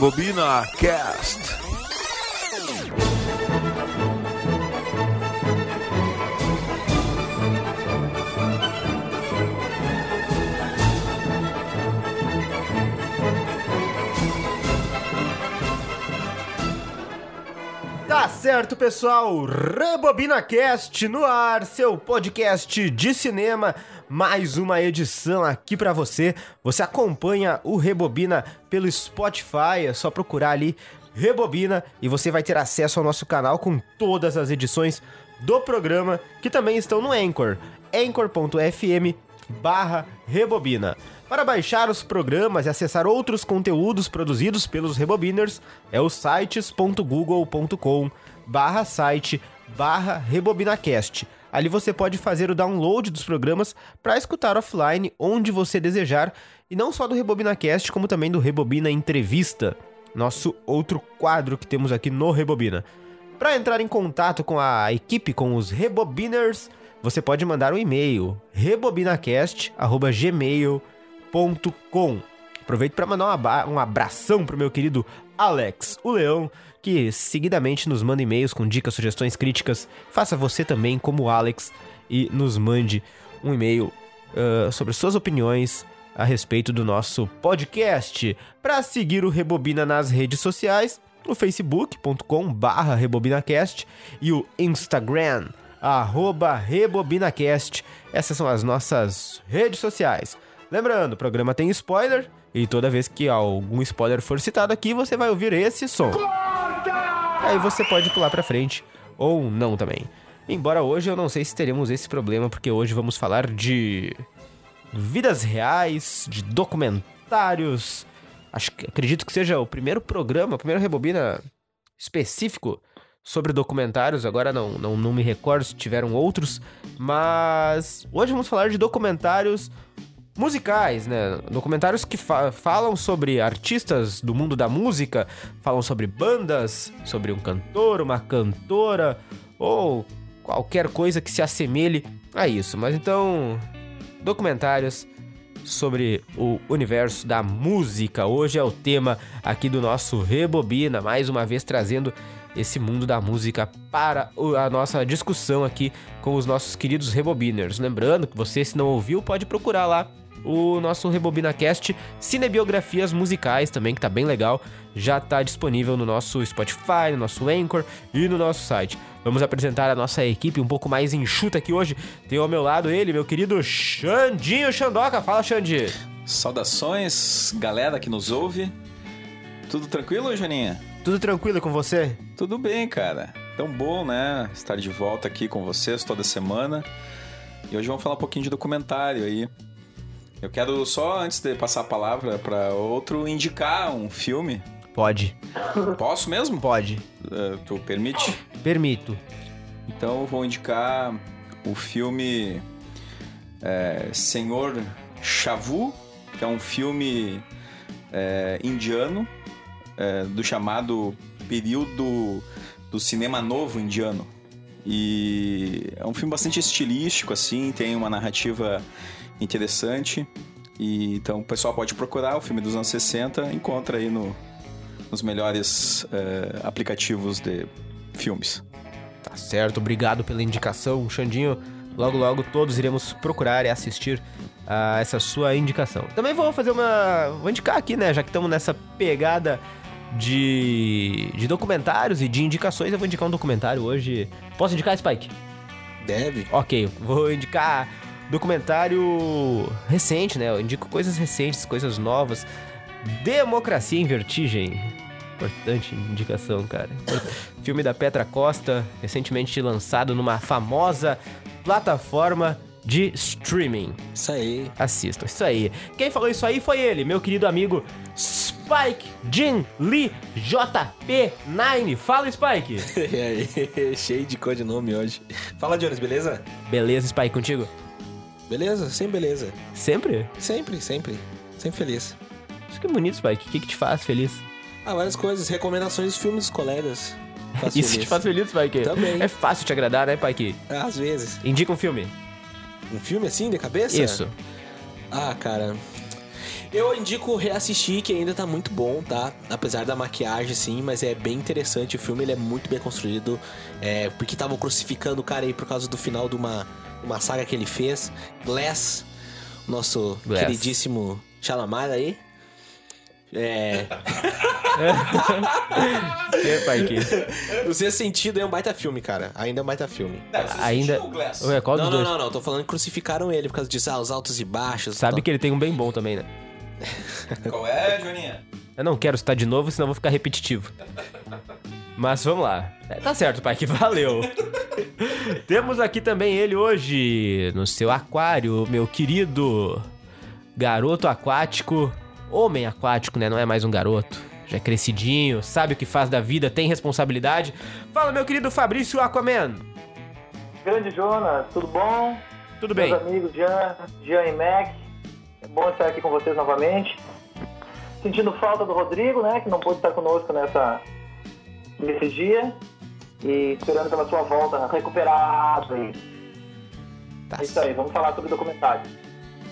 Rebobina Cast. Tá certo, pessoal. Rebobina Cast no ar, seu podcast de cinema. Mais uma edição aqui pra você. Você acompanha o Rebobina pelo Spotify, é só procurar ali Rebobina e você vai ter acesso ao nosso canal com todas as edições do programa que também estão no Anchor, anchor.fm barra Rebobina. Para baixar os programas e acessar outros conteúdos produzidos pelos Rebobiners, é o sites.google.com barra site barra Rebobinacast. Ali você pode fazer o download dos programas para escutar offline onde você desejar, e não só do Rebobinacast, como também do Rebobina Entrevista, nosso outro quadro que temos aqui no Rebobina. Para entrar em contato com a equipe, com os Rebobiners, você pode mandar um e-mail rebobinacast@gmail.com. Aproveito para mandar um abração pro meu querido Alex, o Leão, que seguidamente nos manda e-mails com dicas, sugestões, críticas. Faça você também como o Alex e nos mande um e-mail ah, sobre suas opiniões a respeito do nosso podcast. Para seguir o Rebobina nas redes sociais, o facebook.com barra rebobinacast e o Instagram, arroba rebobinacast. Essas são as nossas redes sociais. Lembrando, o programa tem spoiler e toda vez que algum spoiler for citado aqui, você vai ouvir esse som. Aí você pode pular pra frente ou não também. Embora hoje eu não sei se teremos esse problema, porque hoje vamos falar de vidas reais, de documentários. Acho que acredito que seja o primeiro programa, a primeira rebobina específico sobre documentários. Agora não, não, não me recordo se tiveram outros, mas hoje vamos falar de documentários musicais, né? Documentários que fa- falam sobre artistas do mundo da música, falam sobre bandas, sobre um cantor, uma cantora ou qualquer coisa que se assemelhe a isso. Mas então, documentários sobre o universo da música. Hoje é o tema aqui do nosso Rebobina, mais uma vez trazendo esse mundo da música para a nossa discussão aqui com os nossos queridos Rebobiners. Lembrando que você, se não ouviu, pode procurar lá o nosso RebobinaCast Cinebiografias Musicais também, que tá bem legal. Já tá disponível no nosso Spotify, no nosso Anchor e no nosso site. Vamos apresentar a nossa equipe um pouco mais enxuta aqui hoje. Tem ao meu lado ele, meu querido Xandinho Xandoca. Fala, Xandi. Saudações, galera que nos ouve. Tudo tranquilo, Joaninha? Tudo tranquilo com você? Tudo bem, cara. Tão bom, né? Estar de volta aqui com vocês toda semana. E hoje vamos falar um pouquinho de documentário aí. Eu quero só, antes de passar a palavra para outro, indicar um filme. Pode. Posso mesmo? Pode. Eh, tu permite? Permito. Então eu vou indicar o filme é, Senhor Shavu, que é um filme é, indiano é, do chamado período do cinema novo indiano. E é um filme bastante estilístico, assim, tem uma narrativa interessante. E, então o pessoal pode procurar o filme dos anos 60, encontra aí no, nos melhores é, aplicativos de filmes. Tá certo, obrigado pela indicação, Xandinho. Logo, logo todos iremos procurar e assistir a essa sua indicação. Também vou fazer uma. Vou indicar aqui, né? Já que estamos nessa pegada de, de documentários e de indicações, eu vou indicar um documentário hoje. Posso indicar, Spike? Deve. Ok, vou indicar documentário recente, né? Eu indico coisas recentes, coisas novas. Democracia em Vertigem. Importante indicação, cara. Filme da Petra Costa, recentemente lançado numa famosa plataforma de streaming. Isso aí. Assistam, isso aí. Quem falou isso aí foi ele, meu querido amigo Spike Jin Lee JP9. Fala, Spike! E aí, cheio de codinome hoje. Fala, Jones, beleza? Beleza, Spike, contigo? Beleza? Sempre beleza. Sempre? Sempre, sempre. Sempre feliz. Isso que é bonito, Spike. O que, que te faz feliz? Ah, várias coisas. Recomendações dos filmes dos colegas. Faz Isso feliz. te faz feliz, Spike? Também. É fácil te agradar, né, Spike? Às vezes. Indica um filme. Um filme assim, de cabeça? Isso. Ah, cara. Eu indico reassistir, que ainda tá muito bom, tá? Apesar da maquiagem, sim, mas é bem interessante o filme, ele é muito bem construído. É, porque estavam crucificando o cara aí por causa do final de uma, uma saga que ele fez. Glass, nosso Glass. queridíssimo Chalamet aí. É. Que, pai, que... O Sexto Sentido é um baita filme, cara. Ainda é um baita filme. Ainda. Ué, qual dos Não, não, dois? não, não. Tô falando que crucificaram ele por causa disso. Ah, os altos e baixos. Sabe tal. que ele tem um bem bom também, né? Qual é, Joninha? Eu não quero citar de novo, senão eu vou ficar repetitivo. Mas vamos lá. É, tá certo, pai, que valeu. Temos aqui também ele hoje, no seu aquário, meu querido garoto aquático, homem aquático, né? Não é mais um garoto. Já é crescidinho, sabe o que faz da vida, tem responsabilidade. Fala, meu querido Fabrício Aquaman. Grande Jonas, tudo bom? Tudo bem? Meus amigos Jean, Jean e Mac. É bom estar aqui com vocês novamente. Sentindo falta do Rodrigo, né? Que não pôde estar conosco nessa, nesse dia. E esperando pela sua volta recuperado. Tá É isso aí, vamos falar sobre documentário.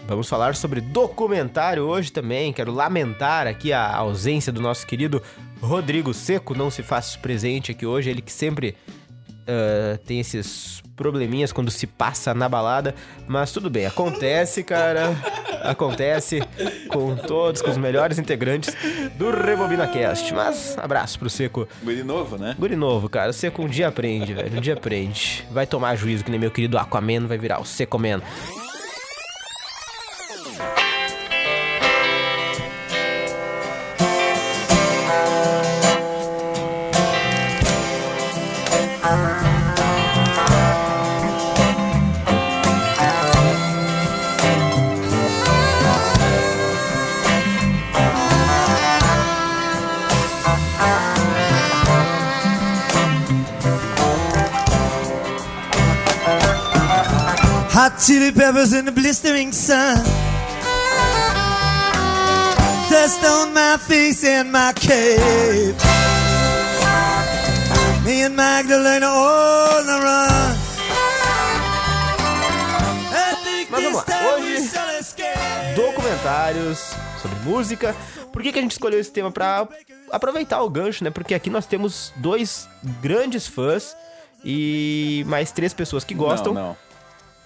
Vamos falar sobre documentário hoje também. Quero lamentar aqui a ausência do nosso querido Rodrigo Seco, não se faz presente aqui hoje. Ele que sempre ah, tem esses probleminhas quando se passa na balada. Mas tudo bem, acontece, cara. Acontece com todos, com os melhores integrantes do Rebobina Cast. Mas abraço pro Seco. Guri novo, né? Guri novo, cara. O Seco um dia aprende, velho. Um dia aprende. Vai tomar juízo, que nem meu querido Aquaman vai virar o Secoman. Chili peppers in the blistering sun. Dust on my face and my cape. Me and Magdalena all on the run. I think Mas vamos this lá. Hoje- documentários sobre música. Por que, que a gente escolheu esse tema? Pra aproveitar o gancho, né? Porque aqui nós temos dois grandes fãs e mais três pessoas que gostam Não, não.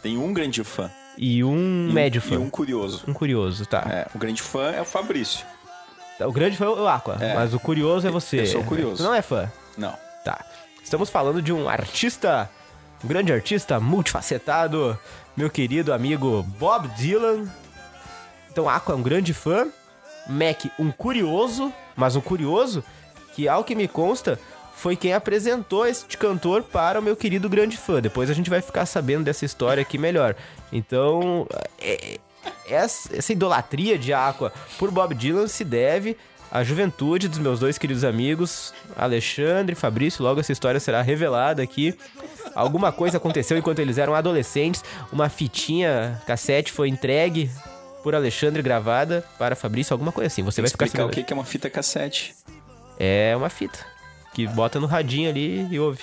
Tem um grande fã. e um E um- médio fã. E um curioso. Um curioso, tá. É, o grande fã é o Fabrício. O grande fã é o Aqua, É. mas o curioso é você. Eu sou curioso. Você não é fã? Não. Tá. Estamos falando de um artista, um grande artista multifacetado, meu querido amigo Bob Dylan. Então, Aqua é um grande fã, Mac um curioso, mas um curioso que, ao que me consta, foi quem apresentou este cantor para o meu querido grande fã. Depois a gente vai ficar sabendo dessa história aqui melhor. Então, é- é- essa, essa idolatria de Aqua por Bob Dylan se deve à juventude dos meus dois queridos amigos, Alexandre e Fabrício. Logo essa história será revelada aqui. Alguma coisa aconteceu enquanto eles eram adolescentes. Uma fitinha cassete foi entregue por Alexandre gravada para Fabrício, alguma coisa assim. Você vai ficar Explicar o sabendo. que que é uma fita cassete. É uma fita que bota no radinho ali e ouve.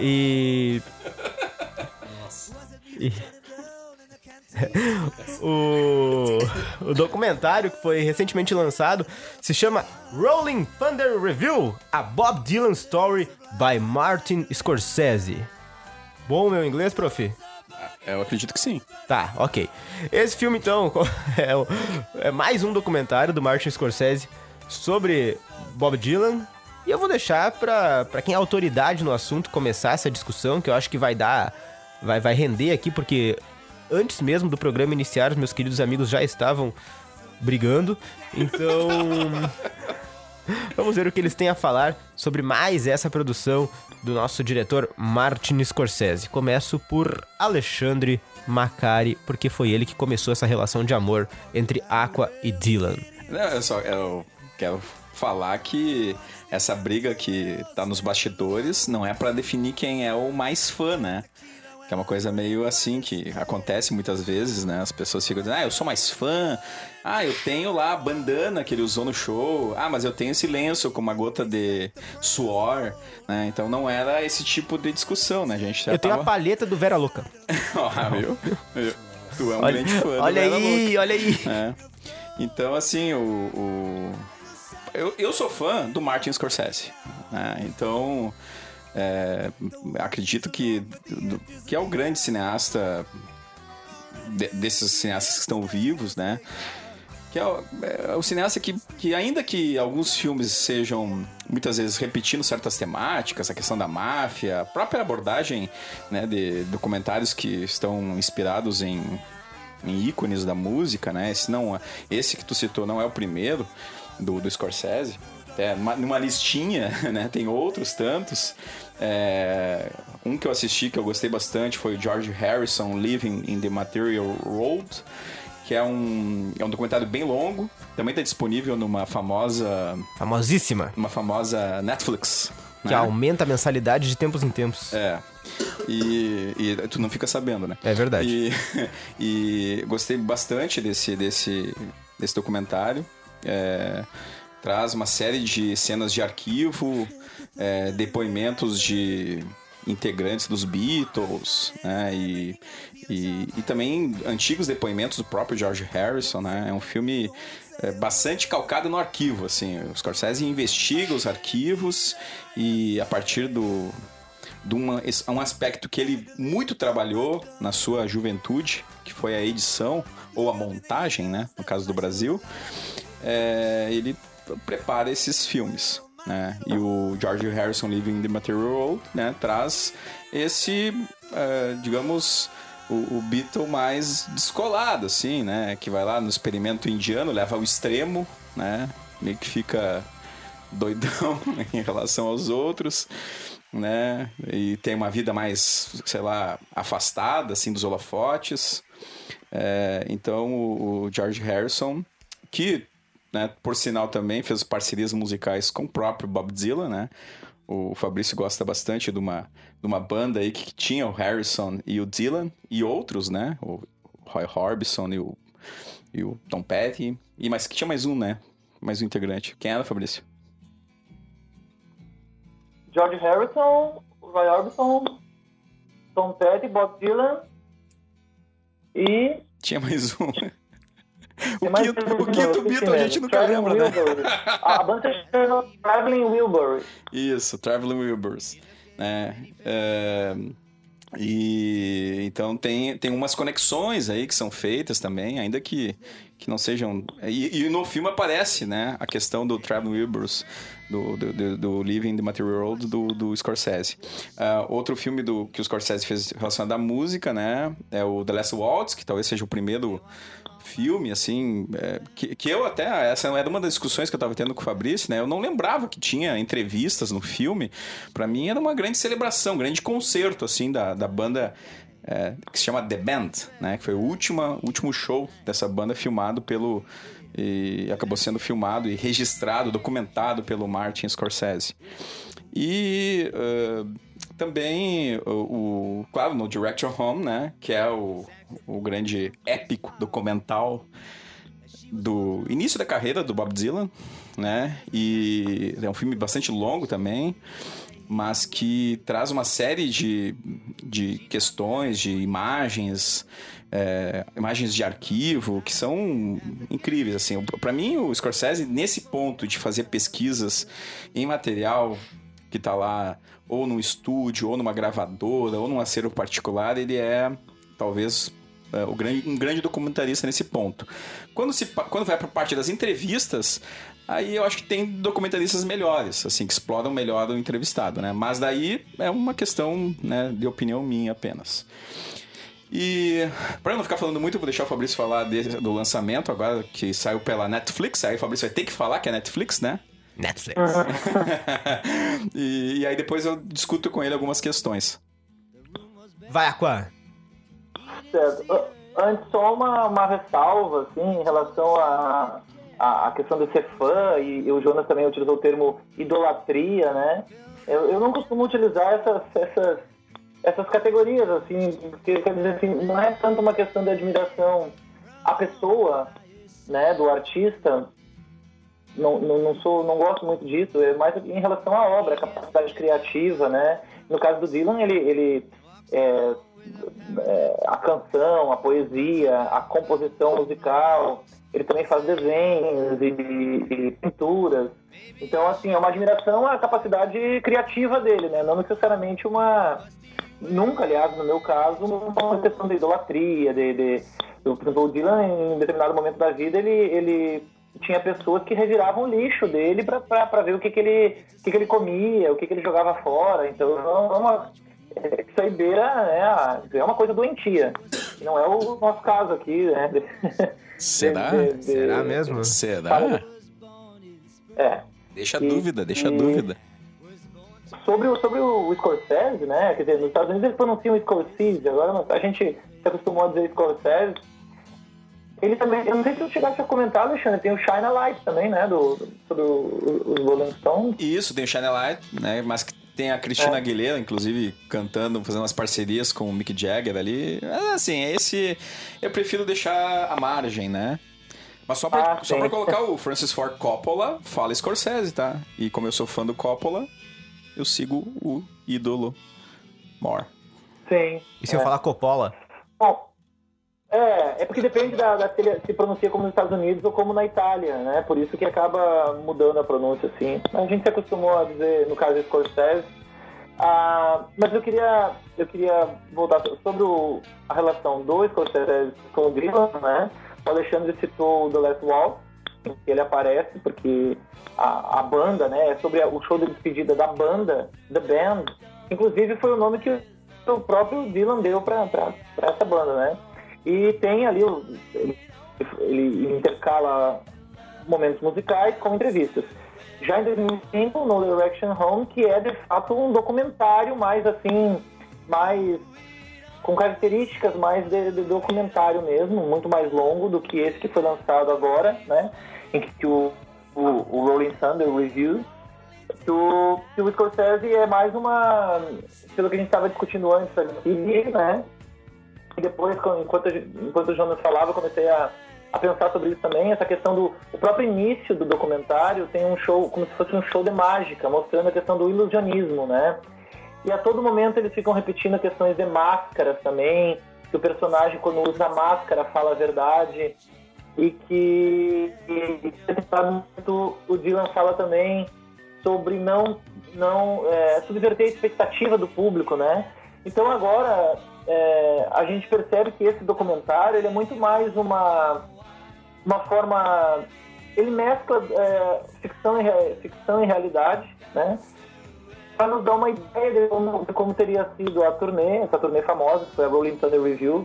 E. E- o... o documentário que foi recentemente lançado se chama Rolling Thunder Review: A Bob Dylan Story by Martin Scorsese. Bom meu inglês, prof? Eu acredito que sim. Tá, ok. Esse filme, então, é, o- é mais um documentário do Martin Scorsese sobre Bob Dylan. E eu vou deixar pra, pra quem é autoridade no assunto começar essa discussão, que eu acho que vai dar. Vai, vai render aqui, porque antes mesmo do programa iniciar, os meus queridos amigos já estavam brigando. Então. Vamos ver o que eles têm a falar sobre mais essa produção do nosso diretor Martin Scorsese. Começo por Alexandre Macari, porque foi ele que começou essa relação de amor entre Aqua e Dylan. Não, eu só eu quero falar que essa briga que tá nos bastidores não é pra definir quem é o mais fã, né? Que é uma coisa meio assim que acontece muitas vezes, né? As pessoas ficam dizendo, ah, eu sou mais fã. Ah, eu tenho lá a bandana que ele usou no show. Ah, mas eu tenho esse lenço com uma gota de suor, né? Então não era esse tipo de discussão, né? Gente já Eu tenho a tava... palheta do Vera Louca. Ó, viu? Viu? Tu é um Olha, grande fã do olha Vera aí, olha aí. é. Então, assim, o. o- Eu, eu sou fã do Martin Scorsese. né? Então. é, acredito que, que é o grande cineasta de- desses cineastas que estão vivos, né? Que é o, é o cineasta que, que, ainda que alguns filmes sejam muitas vezes repetindo certas temáticas, a questão da máfia, a própria abordagem né, de documentários que estão inspirados em, em ícones da música, né? Esse, não, esse que tu citou não é o primeiro do, do Scorsese. É, numa, listinha, né? Tem outros tantos. É, um que eu assisti que eu gostei bastante foi o George Harrison Living in the Material World, que é um, é um documentário bem longo. Também está disponível numa famosa, Famosíssima. numa famosa Netflix. Que né? aumenta a mensalidade de tempos em tempos. É. E, e tu não fica sabendo, né? É verdade. E, e gostei bastante desse, desse, desse documentário. É, traz uma série de cenas de arquivo, é, depoimentos de integrantes dos Beatles, né? E, e, e também antigos depoimentos do próprio George Harrison, né? É um filme é, bastante calcado no arquivo, assim. O Scorsese investiga os arquivos e a partir do, de uma, um aspecto que ele muito trabalhou na sua juventude, que foi a edição ou a montagem, né? No caso do Brasil, é, ele prepara esses filmes. Né? E o George Harrison Living in the Material World né? traz esse, é, digamos, o, o Beatle mais descolado, assim, né? Que vai lá no experimento indiano, leva ao extremo, né? Meio que fica doidão em relação aos outros, né? E tem uma vida mais, sei lá, afastada, assim, dos holofotes. É, então, o, o George Harrison, que, né, por sinal também fez parcerias musicais com o próprio Bob Dylan, né? O Fabrício gosta bastante de uma, de uma banda aí que tinha o Harrison e o Dylan e outros, né? O Roy Orbison e o, e o Tom Petty. E mas que tinha mais um, né? Mais um integrante. Quem era, Fabrício? George Harrison, Roy Orbison, Tom Petty, Bob Dylan e... Tinha mais um. tem o quinto, o quinto Beatle a gente nunca lembra, né? Wilburys. A banda chama Traveling Wilburys. Isso, Traveling Wilburys. Né? É, e então tem, tem umas conexões aí que são feitas também, ainda que, que não sejam. E, e no filme aparece, né, a questão do Traveling Wilburys, do, do, do, do Living the Material World do, do Scorsese. Ah, outro filme do, que o Scorsese fez relacionado à música, né, é o The Last Waltz, que talvez seja o primeiro filme, assim, é, que, que eu até, essa era uma das discussões que eu tava tendo com o Fabrício, né, eu não lembrava que tinha entrevistas no filme, Pra mim era uma grande celebração, um grande concerto, assim, da, da banda é, que se chama The Band, né, que foi o último, último show dessa banda filmado pelo, e acabou sendo filmado e registrado, documentado pelo Martin Scorsese. E uh, também o, o- claro, no Director Home, né, que é o, o grande épico documental do início da carreira do Bob Dylan, né? E é um filme bastante longo também, mas que traz uma série de, de questões, de imagens, é, imagens de arquivo que são incríveis. Assim, para mim, o Scorsese nesse ponto de fazer pesquisas em material que tá lá ou num estúdio, ou numa gravadora, ou num acervo particular, ele é talvez é, o grande, um grande documentarista nesse ponto. Quando, se, quando vai para parte das entrevistas, aí eu acho que tem documentaristas melhores, assim, que exploram melhor o entrevistado, né? Mas daí é uma questão né, de opinião minha apenas. E para eu não ficar falando muito, eu vou deixar o Fabrício falar desse- do lançamento agora que saiu pela Netflix. Aí o Fabrício vai ter que falar que é Netflix, né? Netflix. e, e aí depois eu discuto com ele algumas questões. Vai, Aqua. Certo. A- Antes, só uma, uma ressalva, assim, em relação à a, a questão de ser fã, e, e o Jonas também utilizou o termo idolatria, né? Eu, eu não costumo utilizar essas, essas, essas categorias, assim, porque, quer dizer, assim, não é tanto uma questão de admiração à pessoa, né, do artista, não, não, não sou, não gosto muito disso, é mais em relação à obra, capacidade criativa, né? No caso do Dylan, ele, ele é, é, a canção, a poesia, a composição musical. Ele também faz desenhos e, e pinturas. Então, assim, é uma admiração à capacidade criativa dele, né? Não necessariamente uma... Nunca, aliás, no meu caso, uma questão de idolatria, de... de por exemplo, o Dylan, em determinado momento da vida, ele, ele tinha pessoas que reviravam o lixo dele para ver o que, que, ele, que, que ele comia, o que, que ele jogava fora. Então, é uma, é, isso aí beira, é, é uma coisa doentia. Não é o nosso caso aqui, né? Será? De, de, Será mesmo? Será? É. Deixa a dúvida, deixa a dúvida. Sobre o, sobre o Scorsese, né? Quer dizer, nos Estados Unidos eles pronunciam Scorsese, agora a gente se acostumou a dizer Scorsese. Ele também, eu não sei se eu chegasse a comentar, Alexandre, tem o Shine a Light também, né? Do, sobre os Rolling Stones. Isso, tem o Shine a Light, né? Mas tem a Cristina é. Aguilera, inclusive, cantando, fazendo umas parcerias com o Mick Jagger ali. Assim, esse eu prefiro deixar à margem, né? Mas só pra, ah, só pra colocar o Francis Ford Coppola, fala Scorsese, tá? E como eu sou fã do Coppola, eu sigo o ídolo More. Sim. E se é. eu falar Coppola? Bom, é, é porque depende da, da se se pronuncia como nos Estados Unidos ou como na Itália, né? Por isso que acaba mudando a pronúncia, assim. A gente se acostumou a dizer, no caso Scorsese. Ah, mas eu queria, eu queria voltar sobre o, a relação do Scorsese com o Dylan, né? O Alexandre citou o The Last Wall, que ele aparece, porque a, a banda, né? É sobre o show de despedida da banda, The Band. Inclusive foi o nome que o próprio Dylan deu para essa banda, né? E tem ali, ele, intercala momentos musicais com entrevistas. Já em 2005, No Direction Home, que é de fato um documentário mais assim, mais com características mais de, de, documentário mesmo, muito mais longo do que esse que foi lançado agora, né? Em que o, o, o Rolling Thunder Review, que o, que o Scorsese é mais uma, pelo que a gente estava discutindo antes aqui, né? Depois, enquanto, enquanto o Jonas falava, eu comecei a, a pensar sobre isso também. Essa questão do o próprio início do documentário tem um show, como se fosse um show de mágica, mostrando a questão do ilusionismo, né? E a todo momento eles ficam repetindo questões de máscaras também, que o personagem, quando usa máscara, fala a verdade. E que, o Dylan fala também sobre não, não é, subverter a expectativa do público, né? Então agora é, a gente percebe que esse documentário ele é muito mais uma, uma forma. Ele mescla é, ficção, e, ficção e realidade, né? Para nos dar uma ideia de como, de como, teria sido a turnê, essa turnê famosa, que foi a Rolling Thunder Review.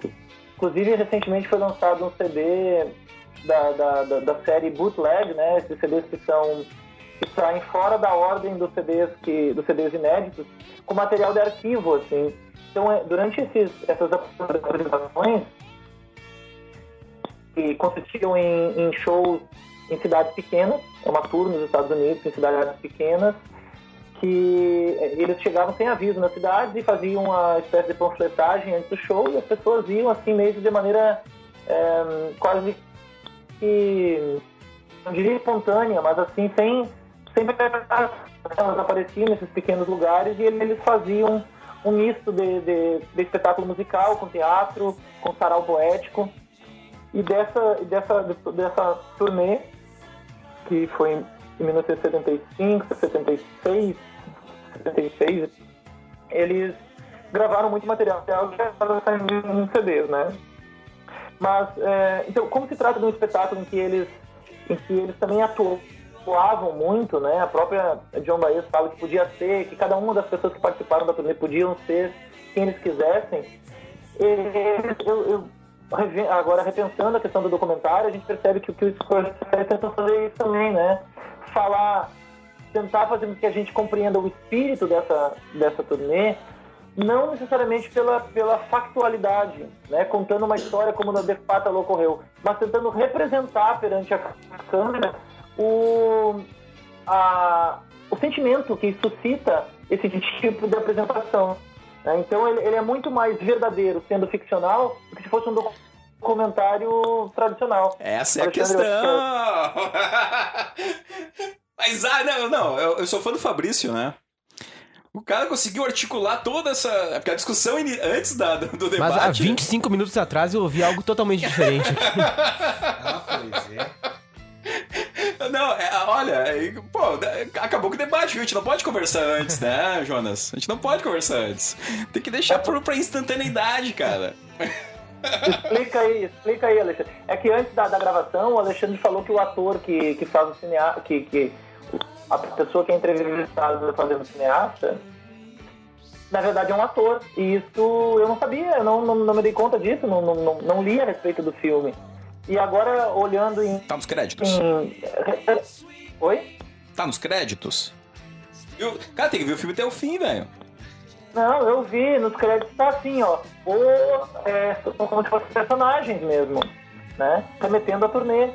Inclusive, recentemente foi lançado um CD da, da, da, da série Bootleg, né? Esses CDs que são que saem fora da ordem dos CDs que dos CDs inéditos, com material de arquivo, assim. Então, é, durante esses, essas apresentações, que consistiam em, em, shows em cidades pequenas, é uma tour nos Estados Unidos, em cidades pequenas, que é, eles chegavam sem aviso nas cidades e faziam uma espécie de panfletagem antes do show e as pessoas iam assim mesmo de maneira é, quase que não diria espontânea, mas assim sem sem elas apareciam nesses pequenos lugares e eles faziam um misto de, de, de espetáculo musical com teatro, com sarau poético. E dessa, dessa, dessa turnê, que foi em 1975, 76, 76, eles gravaram muito material que estava saindo em CDs, né? Mas, é, então, como se trata de um espetáculo em que eles, em que eles também atuam atuavam muito, né? A própria John Baez fala que podia ser, que cada uma das pessoas que participaram da turnê podiam ser quem eles quisessem. E, eu, eu, agora, repensando a questão do documentário, a gente percebe que, que o Scorsese tentou fazer isso também, né? Falar, tentar fazer com que a gente compreenda o espírito dessa, dessa turnê, não necessariamente pela, pela factualidade, né? contando uma história como de fato ela ocorreu, mas tentando representar perante a câmera o, a, o sentimento que suscita esse tipo de apresentação. Né? Então ele, ele, é muito mais verdadeiro sendo ficcional do que se fosse um documentário tradicional. Essa é a questão! Mas, ah, não, não, eu, eu sou fã do Fabrício, né? O cara conseguiu articular toda essa. Porque a discussão antes da, do, do debate. Mas há 25 minutos atrás eu ouvi algo totalmente diferente. Ah, pois é. Olha, é, pô, é, acabou com o debate, viu? A gente não pode conversar antes, né, Jonas? A gente não pode conversar antes. Tem que deixar pro, pra instantaneidade, cara. Explica aí, explica aí, Alexandre. É que antes da, da gravação, o Alexandre falou que o ator que, que faz o cineasta, que, que a pessoa que é entrevistada fazendo o cineasta, na verdade é um ator. E isso eu não sabia, eu não, não, não me dei conta disso, não, não, não, não li a respeito do filme. E agora, olhando em... Tá nos créditos. em... Oi? Tá nos créditos. Eu, cara, tem que ver o filme até o fim, velho. Não, eu vi, nos créditos tá assim, ó. Ou é, são como se fossem personagens mesmo, né? Remetendo a turnê.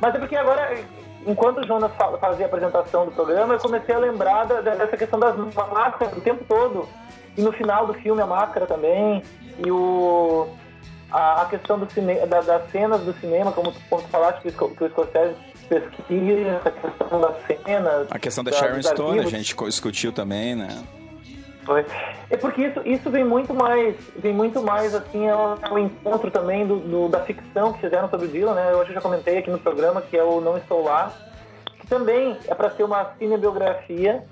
Mas é porque agora, enquanto o Jonas fa- fazia a apresentação do programa, eu comecei a lembrar da- dessa questão das máscaras o tempo todo. E no final do filme a máscara também. E o. A, a questão do cine, da- das cenas do cinema, como tu, como tu falaste que o, que o Scorsese pesquisa, essa questão das cenas. A questão da da- Sharon Stone, a arquivos. gente co- discutiu também, né? É porque isso, isso vem muito mais, vem muito mais assim ao, ao encontro também do, do- da ficção que fizeram sobre o Dylan, né? Eu acho que já comentei aqui no programa que é o Não Estou Lá, que também é para ser uma cinebiografia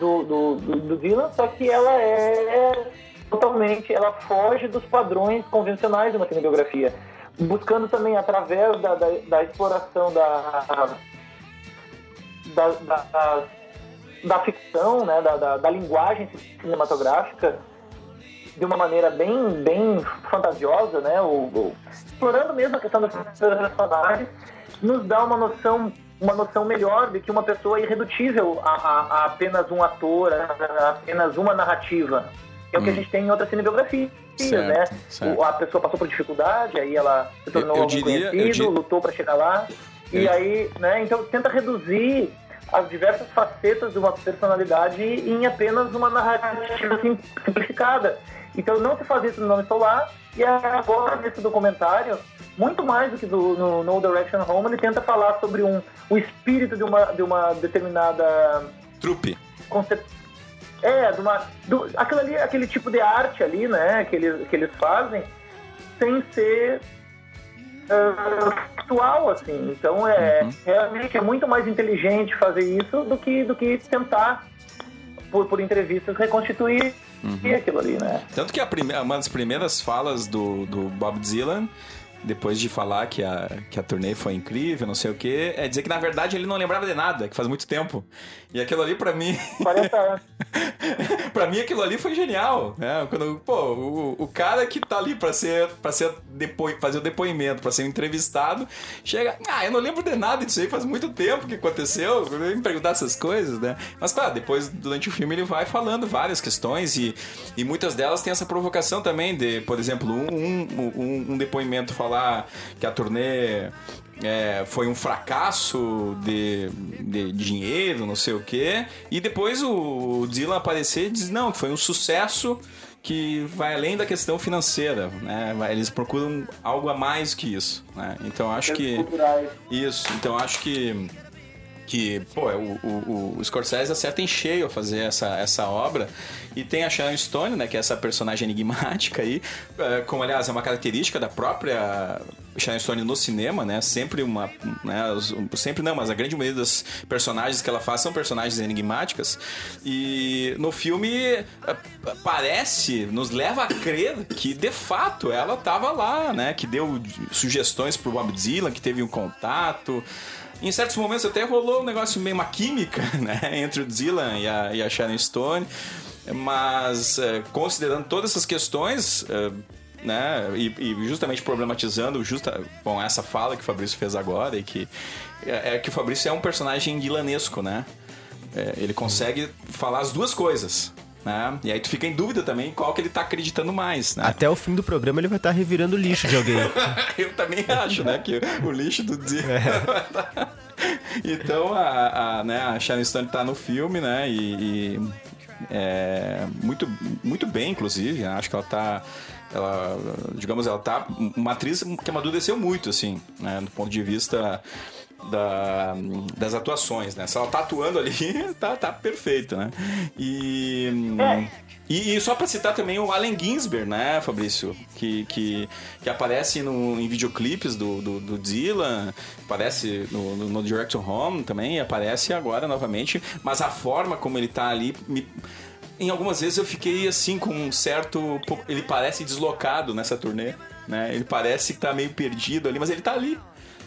do, do, do, do Dylan, só que ela é totalmente, ela foge dos padrões convencionais de uma cinebiografia, buscando também através da, da, da exploração da, da, da, da, da ficção, né, da, da, da linguagem cinematográfica, de uma maneira bem, bem fantasiosa, né, o, o- explorando mesmo a questão das personagens, nos dá uma noção uma noção melhor de que uma pessoa é irredutível a, a- a apenas um ator, a, a apenas uma narrativa. É o que a gente tem em outras cinebiografias, né? certo. A pessoa passou por dificuldade, aí ela se tornou eu alguém diria- eu conhecido, di- lutou para chegar lá. E Eu- aí, né? Então tenta reduzir as diversas facetas de uma personalidade em apenas uma narrativa sim- simplificada. Então não se faz isso no Não Estou Lá, e agora nesse documentário, muito mais do que do, no No Direction Home, ele tenta falar sobre um, o espírito de uma, de uma determinada Trupe. concep... É, de uma, do, aquilo ali, aquele tipo de arte ali, né, que eles, que eles fazem, sem ser ah, atual, assim. Então é realmente é muito mais inteligente fazer isso do que, do que tentar, por, por entrevistas, reconstituir aquilo ali, né? Tanto que a prime- uma das primeiras falas do, do Bob Dylan, depois de falar que a, que a turnê foi incrível, não sei o quê, é dizer que na verdade ele não lembrava de nada, que faz muito tempo. E aquilo ali pra mim. 40 anos. pra mim aquilo ali foi genial, né? Quando, pô, o, o cara que tá ali pra ser para ser depo, fazer o depoimento, pra ser entrevistado, chega, ah, eu não lembro de nada disso aí, faz muito tempo que aconteceu, me perguntar essas coisas, né? Mas claro, depois durante o filme ele vai falando várias questões e, e muitas delas têm essa provocação também de, por exemplo, um, um, um, um depoimento falar que a turnê é, foi um fracasso de, de dinheiro, não sei o quê. E depois o Dylan aparecer e diz, não, foi um sucesso que vai além da questão financeira, né? Eles procuram algo a mais que isso, né? Então acho que... Isso, então acho que que, pô, o, o, o Scorsese acerta em cheio a fazer essa, essa obra. E tem a Sharon Stone, né, que é essa personagem enigmática aí, eh, como aliás é uma característica da própria Sharon Stone no cinema, né? Sempre uma, né, sempre não, mas a grande maioria das personagens que ela faz são personagens enigmáticas. E no filme eh, parece, nos leva a crer que de fato ela estava lá, né? Que deu sugestões pro Bob Dylan, que teve um contato. Em certos momentos até rolou um negócio meio uma química, né? Entre o Dylan e a, e a Sharon Stone. Mas eh, considerando todas essas questões, eh, né? E, e justamente problematizando justa, bom, essa fala que o Fabrício fez agora e que é, é que o Fabrício é um personagem dilanesco, né? É, ele consegue falar as duas coisas. Né? E aí tu fica em dúvida também qual que ele tá acreditando mais, né? Até o fim do programa ele vai estar revirando lixo de alguém. Eu também acho, né? Que o lixo do dia. então a, a, né, a Sharon Stone tá no filme, né? E. e, é, muito, muito bem, inclusive. Acho que ela tá. Ela, digamos, ela tá uma atriz que amadureceu muito, assim, né? Do ponto de vista da- das atuações, né? Se ela tá atuando ali, tá, tá perfeito, né? E, É. e, e só pra citar também o Allen Ginsberg, né, Fabrício? Que, que, que aparece no, em videoclipes do, do, do Dylan, aparece no, no, no Direct to Home também, aparece agora novamente, mas a forma como ele tá ali me- em algumas vezes eu fiquei assim com um certo. Ele parece deslocado nessa turnê, né? Ele parece que tá meio perdido ali, mas ele tá ali,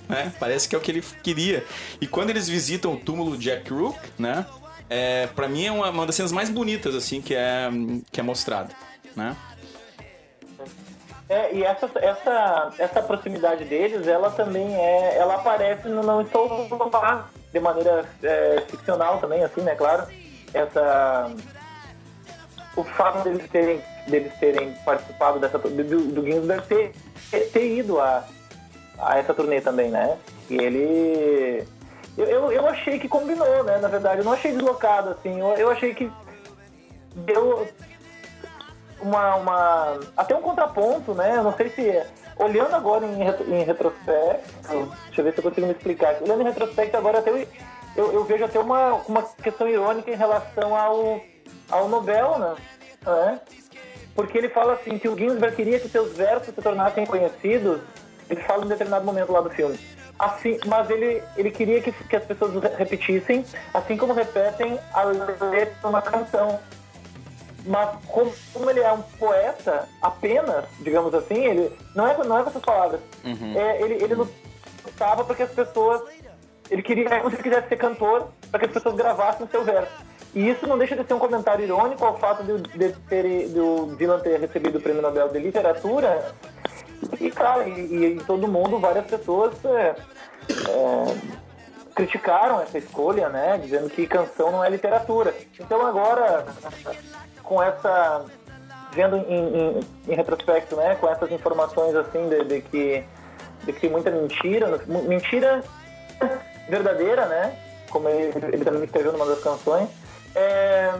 né? Parece que é o que ele queria. E quando eles visitam o túmulo Jack Rook, né? É, para mim é uma, uma das cenas mais bonitas assim que é que é mostrada, né? É, e essa, essa, essa proximidade deles, ela também é. Ela aparece no Não Estou Lá, de maneira é, ficcional também, assim, né, claro. Essa. O fato deles terem, deles terem participado dessa do, do Ginsberg ter, ter ido a, a essa turnê também, né? E ele. Eu, eu, eu achei que combinou, né? Na verdade, eu não achei deslocado, assim. Eu, eu achei que deu uma, uma. Até um contraponto, né? Eu não sei se. Olhando agora em, retro- em retrospecto. Deixa eu ver se eu consigo me explicar. aqui. Olhando em retrospecto, agora até eu, eu, eu vejo até uma, uma questão irônica em relação ao, ao Nobel, né? né? Porque ele fala assim que o Ginsberg queria que seus versos se tornassem conhecidos. Ele fala em determinado momento lá do filme. Assim, mas ele, ele queria que, que as pessoas repetissem, assim como repetem a letra de uma canção mas como, como ele é um poeta apenas, digamos assim, ele não é, não é com essas palavras. É, ele, ele lutava para que as pessoas. Ele queria, como se ele quisesse ser cantor, para que as pessoas gravassem o seu verso. E isso não deixa de ser um comentário irônico ao fato de, de ter, do Dylan ter recebido o Prêmio Nobel de Literatura. E, claro, e, e todo mundo, várias pessoas é, é, criticaram essa escolha, né? Dizendo que canção não é literatura. Então agora, com essa. Vendo em, em- em retrospecto, né? Com essas informações assim de, de que, de que muita mentira, mentira verdadeira, né? Como ele, ele também escreveu numa das canções. é,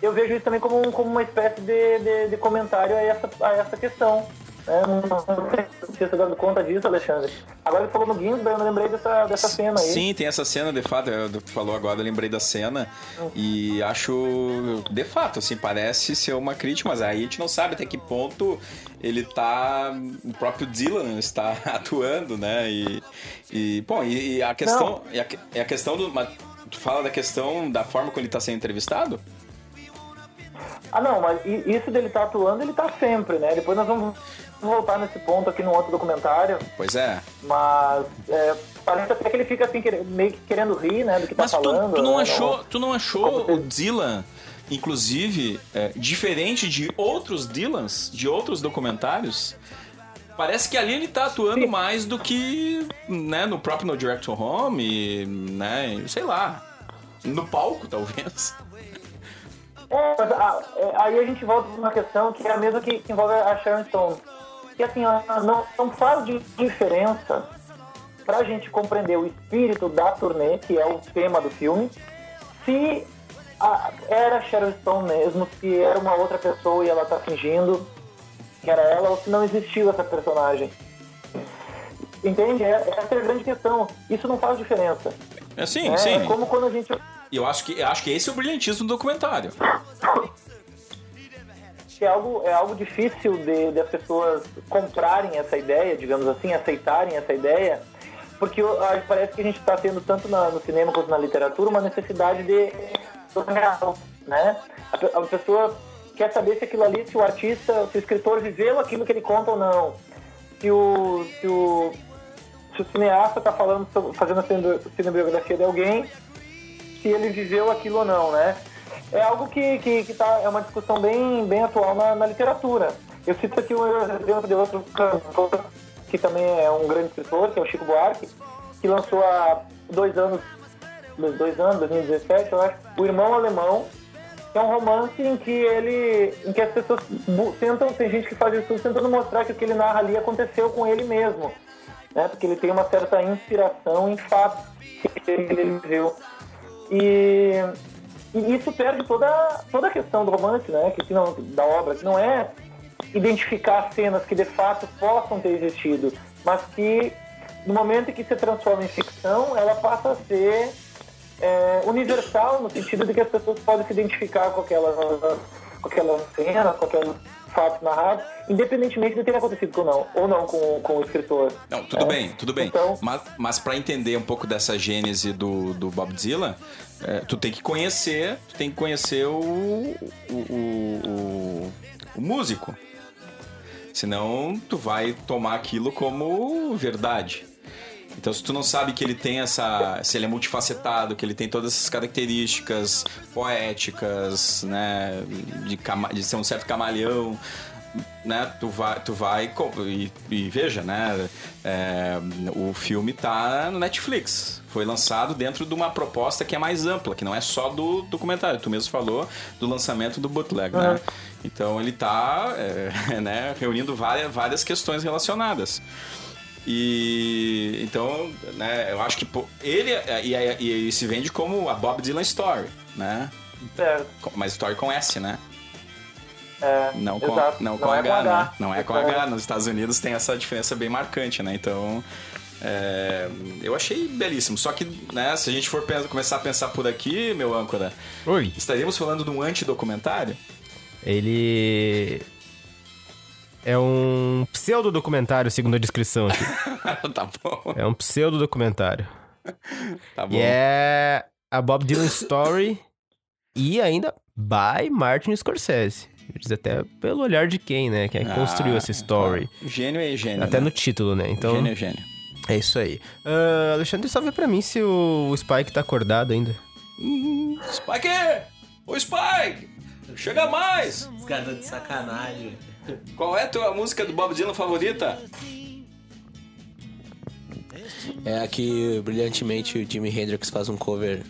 eu vejo isso também como, como uma espécie de, de, de comentário a essa, a essa questão. Né? Não, não sei se você dando conta disso, Alexandre. Agora ele falou no Ginsberg, eu me lembrei dessa, dessa cena aí. Sim, tem essa cena, de fato, eu- tu falou agora, eu lembrei da cena e acho, de fato, assim, parece ser uma crítica, mas aí a gente não sabe até que ponto ele tá, o próprio Dylan está atuando, né, e, e bom, e, e a questão, e a, e a questão do, tu fala da questão da forma como ele tá sendo entrevistado? Ah, não, mas isso dele tá atuando, ele tá sempre, né? Depois nós vamos voltar nesse ponto aqui no outro documentário, Pois é. mas é, parece até que ele fica assim, meio que querendo rir, né, do que Mas tá tu, falando. tu não né, achou, tu não achou Como o Dylan, inclusive, é, diferente de outros Dylans, de outros documentários? Parece que ali ele tá atuando mais do que né, no próprio No Direct to Home, né, sei lá, no palco, talvez. É, mas, ah, é, aí a gente volta para uma questão que é a mesma que, que envolve a Sharon Stone. Que assim, não, não faz de- diferença pra gente compreender o espírito da turnê, que é o tema do filme, se a- era Sharon Stone mesmo, se era uma outra pessoa e ela tá fingindo que era ela, ou se não existiu essa personagem. Entende? É- Essa é a grande questão. Isso não faz diferença. É, sim, É, sim. é como quando a gente eu acho que, eu acho que esse é o brilhantismo do documentário. é algo, é algo difícil de, de as pessoas comprarem essa ideia, digamos assim, aceitarem essa ideia, porque o- a- parece que a gente está tendo tanto na- no cinema quanto na literatura uma necessidade de né? A, a pessoa quer saber se aquilo ali, se o artista, se o escritor viveu aquilo que ele conta ou não, se o, se o, se o cineasta está falando, fazendo a cine- cinebiografia de alguém, se ele viveu aquilo ou não, né? É algo que, que, que tá, é uma discussão bem, bem atual na, na literatura. Eu cito aqui um exemplo de outro cantor, que também é um grande escritor, que é o Chico Buarque, que lançou há dois anos, dois, anos, 2017, eu acho, O Irmão Alemão, que é um romance em que ele, em que as pessoas tentam, tem gente que faz isso tentando mostrar que o que ele narra ali aconteceu com ele mesmo, né? Porque ele tem uma certa inspiração em fatos que ele viveu. E, e isso perde toda, toda a questão do romance, né? Que, não, da obra, que não é identificar cenas que de fato possam ter existido, mas que no momento em que se transforma em ficção, ela passa a ser é, universal, no sentido de que as pessoas podem se identificar com aquela, com aquela cena, com aquele fato narrado, independentemente de ter acontecido ou não, ou não com, com o escritor. Não, tudo É. bem, tudo bem. Então- Mas, mas para entender um pouco dessa gênese do, do Bob Dylan, é, tu tem que conhecer, tu tem que conhecer o, o, o, o- o músico. Senão tu vai tomar aquilo como verdade. Então, se tu não sabe que ele tem essa. Se ele é multifacetado, que ele tem todas essas características poéticas, né? De, cama- de ser um certo camaleão, né? Tu vai. Tu vai e, e veja, né? é, o filme tá no Netflix. Foi lançado dentro de uma proposta que é mais ampla, que não é só do documentário. Tu mesmo falou do lançamento do bootleg, né? Então ele tá é, né, reunindo várias, várias questões relacionadas. E então, né, eu acho que pô, ele e, e, e se vende como a Bob Dylan Story, né? Certo. Com- Mas Story com S, né? É, Não com, exato. não com é H, né? H. Não é com H. Nos Estados Unidos tem essa diferença bem marcante, né? Então, é, eu achei belíssimo. Só que, né, se a gente for pen- começar a pensar por aqui, meu âncora, Oi. estaríamos falando de um antidocumentário? Ele. É um pseudo-documentário, segundo a descrição aqui. tá bom, É um pseudo-documentário. tá bom. E é a Bob Dylan Story e ainda by Martin Scorsese. Diz até pelo olhar de quem, né? Quem é que construiu essa story. Gênio é gênio. Até né? no título, né? Então, Gênio é gênio. é isso aí. Ah, Alexandre, só vê pra mim se o Spike tá acordado ainda. Spike! Ô Spike! Chega mais! Os caras de sacanagem. Qual é a tua música do Bob Dylan favorita? É aqui, brilhantemente, o Jimi Hendrix faz um cover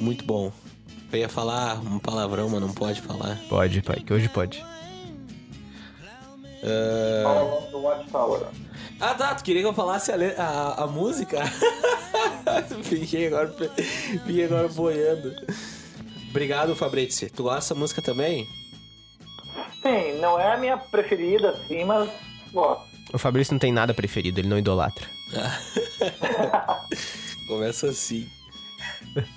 muito bom. Eu ia falar um palavrão, mas não pode falar. Pode, pai, que hoje pode. Watchtower. Ah, tá. Tu queria que eu falasse a, le- a, a música? fiquei, agora, fiquei agora boiando. Obrigado, Fabrício. Tu gosta dessa música também? Sim, não é a minha preferida, assim, mas gosto. O Fabrício não tem nada preferido, ele não idolatra. Começa assim.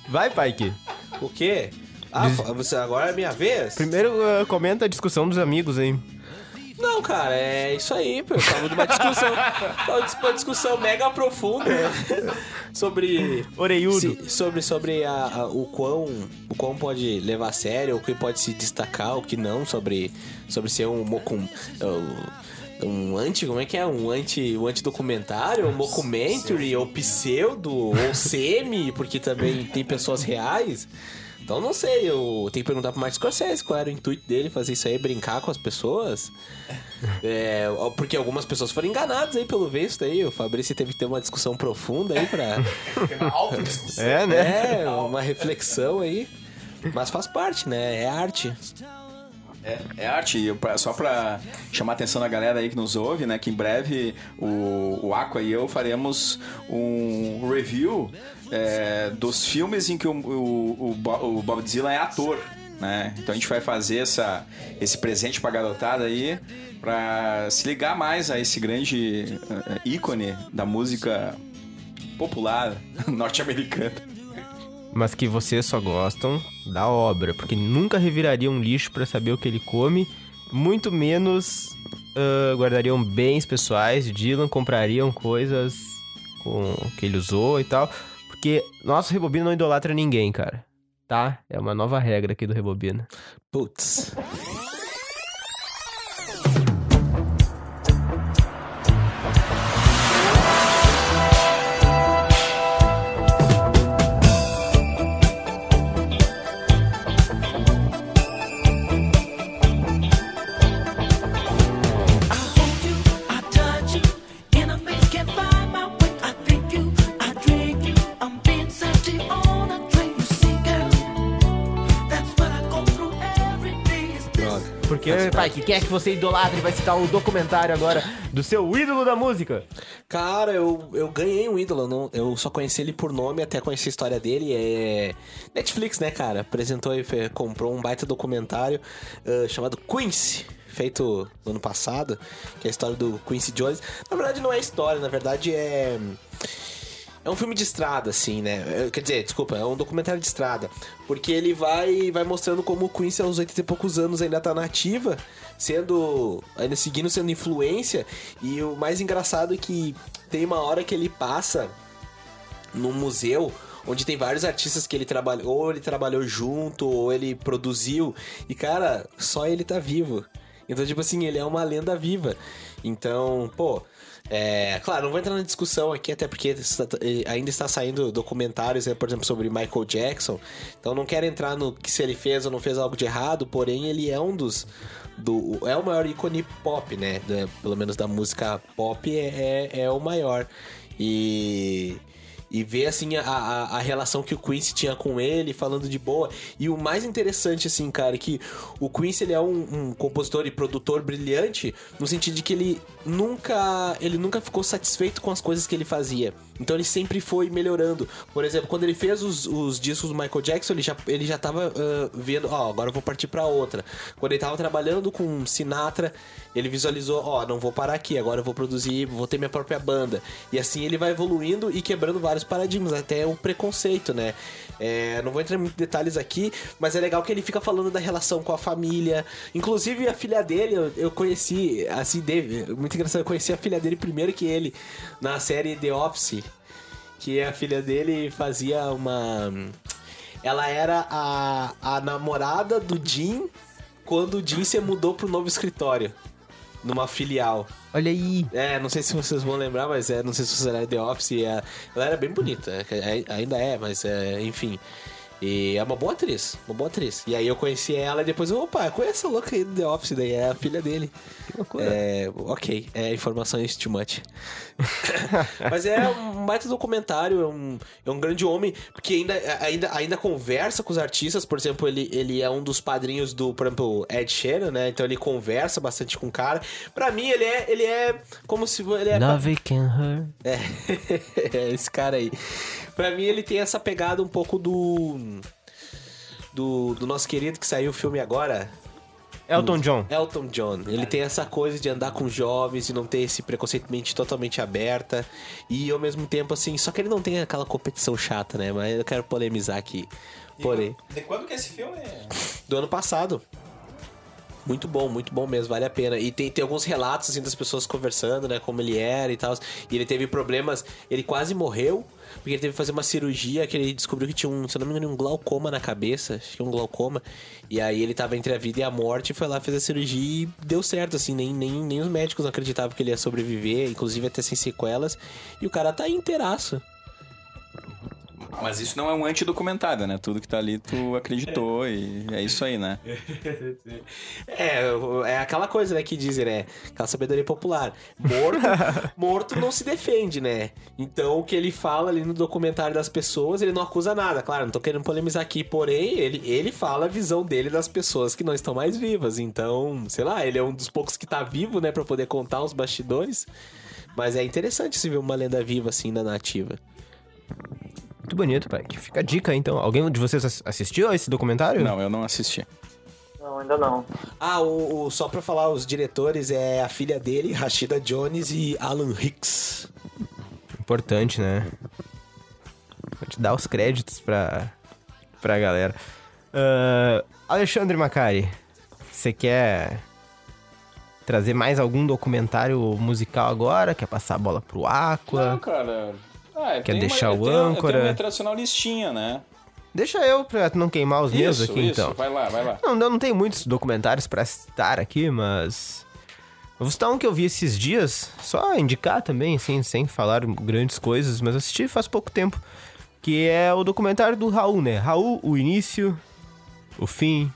Vai, Pike. O quê? Ah, você, agora é minha vez? Primeiro ah, comenta a discussão dos amigos aí. Não, cara, é isso aí, pô. Eu tava de uma discussão. tava de uma discussão mega profunda sobre. Oreiudo. se- sobre sobre a, a- o quão o quão pode levar a sério, o que pode se destacar, o que não, sobre, sobre ser um mocum. Um anti, como é que é? Um anti, um anti-documentário, um mockumentary, ou pseudo, ou semi, porque também tem pessoas reais. Então não sei, eu tenho que perguntar pro Martin Scorsese qual era o intuito dele fazer isso aí, brincar com as pessoas. É, porque algumas pessoas foram enganadas aí pelo visto aí. O Fabrício teve que ter uma discussão profunda aí pra. É, né? é, uma reflexão aí. Mas faz parte, né? É arte. É, é arte, só pra chamar a atenção da galera aí que nos ouve, né? Que em breve o, o Aqua e eu faremos um review é, dos filmes em que o, o, o Bo- o Bob Dylan é ator, né? Então a gente vai fazer essa, esse presente pra garotada aí pra se ligar mais a esse grande eh, ícone da música popular norte-americana. Mas que vocês só gostam da obra, porque nunca revirariam um lixo pra saber o que ele come, muito menos ah, guardariam bens pessoais de Dylan, comprariam coisas com que ele usou e tal, porque nosso Rebobina não idolatra ninguém, cara. Tá? É uma nova regra aqui do Rebobina. Putz. Pai, que quer que você idolatre vai citar o documentário agora do seu ídolo da música. Cara, eu, eu ganhei um ídolo. Não, eu só conheci ele por nome, até conheci a história dele. É Netflix, né, cara? Apresentou e comprou um baita documentário ah, chamado Quincy. feito no ano passado, que é a história do Quincy Jones. Na verdade, não é história, na verdade é. É um filme de estrada, assim, né? É, Quer dizer, desculpa, é um documentário de estrada. Porque ele vai vai mostrando como o Quincy, aos 80 e poucos anos, ainda tá nativa, sendo. ainda seguindo sendo influência. E o mais engraçado é que tem uma hora que ele passa num museu onde tem vários artistas que ele trabalhou, ou ele trabalhou junto, ou ele produziu, e cara, só ele tá vivo. Então, tipo assim, ele é uma lenda viva. Então, pô, é, claro, não vou entrar na discussão aqui, até porque ainda está saindo documentários, né, por exemplo, sobre Michael Jackson. Então não quero entrar no que se ele fez ou não fez algo de errado, porém ele é um dos. Do, é o maior ícone pop, né? da- pelo menos da música pop é, é, é o maior. E. E ver, assim, a, a, a relação que o Quincy tinha com ele, falando de boa. E o mais interessante, assim, cara, é que o Quincy, ele é um, um compositor e produtor brilhante, no sentido de que ele nunca, ele nunca ficou satisfeito com as coisas que ele fazia. Então ele sempre foi melhorando. Por exemplo, quando ele fez os, os discos do Michael Jackson, ele já, ele já tava ah, vendo, ó, agora eu vou partir pra outra. Quando ele tava trabalhando com Sinatra, ele visualizou, ó, não vou parar aqui, agora eu vou produzir, vou ter minha própria banda. E assim ele vai evoluindo e quebrando vários paradigmas, até o preconceito, né? É, não vou entrar em muitos detalhes aqui, mas é legal que ele fica falando da relação com a família. Inclusive a filha dele, eu, eu conheci, assim, Dave, muito engraçado, eu conheci a filha dele primeiro que ele, na série The Office, que a filha dele fazia uma. Ela era a, a namorada do Jim quando o Jim se mudou pro novo escritório. Numa filial. Olha aí. É, não sei se vocês vão lembrar, mas é, não sei se vocês lembram The Office. É, ela era bem bonita, é, é, ainda é, mas é, enfim. E é uma boa atriz, uma boa atriz. E aí eu conheci ela e depois opa, conheço a louca aí do The Office, daí é a filha dele. Que loucura. É, ok, é informações too much. Mas é um baita documentário, é um, é um grande homem, porque ainda, ainda, ainda conversa com os artistas, por exemplo, ele, ele é um dos padrinhos do, por exemplo, Ed Sheeran, né? Então ele conversa bastante com o cara. Pra mim, ele é, ele é como se ele é Love can hurt. é, é esse cara aí. Pra mim, ele tem essa pegada um pouco do. Do, do nosso querido que saiu o filme agora, Elton John. Elton John. Ele tem essa coisa de andar com jovens e não ter esse preconceito mente totalmente aberta. E ao mesmo tempo, assim, só que ele não tem aquela competição chata, né? Mas eu quero polemizar aqui. Porém, De quando que esse filme é? do ano passado. Muito bom, muito bom mesmo, vale a pena. E tem, tem alguns relatos, assim, das pessoas conversando, né, como ele era e tal. E ele teve problemas, ele quase morreu, porque ele teve que fazer uma cirurgia que ele descobriu que tinha um, se não me engano, um glaucoma na cabeça, acho que um glaucoma. E aí ele tava entre a vida e a morte, foi lá, fez a cirurgia e deu certo, assim, nem, nem, nem os médicos acreditavam que ele ia sobreviver, inclusive até sem sequelas. E o cara tá inteiraço. Mas isso não é um antidocumentário, né? Tudo que tá ali tu acreditou e é isso aí, né? É, é aquela coisa, né, que dizem, né? Aquela sabedoria popular. Morto, morto não se defende, né? Então, o que ele fala ali no documentário das pessoas, ele não acusa nada. Claro, não tô querendo polemizar aqui, porém, ele, ele fala a visão dele das pessoas que não estão mais vivas. Então, sei lá, ele é um dos poucos que tá vivo, né, pra poder contar os bastidores. Mas é interessante se ver uma lenda viva, assim, da nativa. Muito bonito, pai. Que Fica a dica, então. Alguém de vocês ass- assistiu a esse documentário? Não, eu não assisti. Não, ainda não. Ah, o, o- só pra falar, os diretores é a filha dele, Rashida Jones e Alan Hicks. Importante, né? Vou te dar os créditos pra, pra galera. Ah, Alexandre Macari, você quer trazer mais algum documentário musical agora? Quer passar a bola pro Aqua? Não, cara. Ah, Quer tem deixar uma, o eu tenho- Eu âncora? tenho tradicional listinha, né? Deixa eu pra não queimar os meus aqui, isso. então. Vai lá, vai lá. Não, não, tem muitos documentários pra citar aqui, mas. Eu vou citar um que eu vi esses dias, só indicar também, assim, sem falar grandes coisas, mas assisti faz pouco tempo. Que é o documentário do Raul, né? Raul, o início, o fim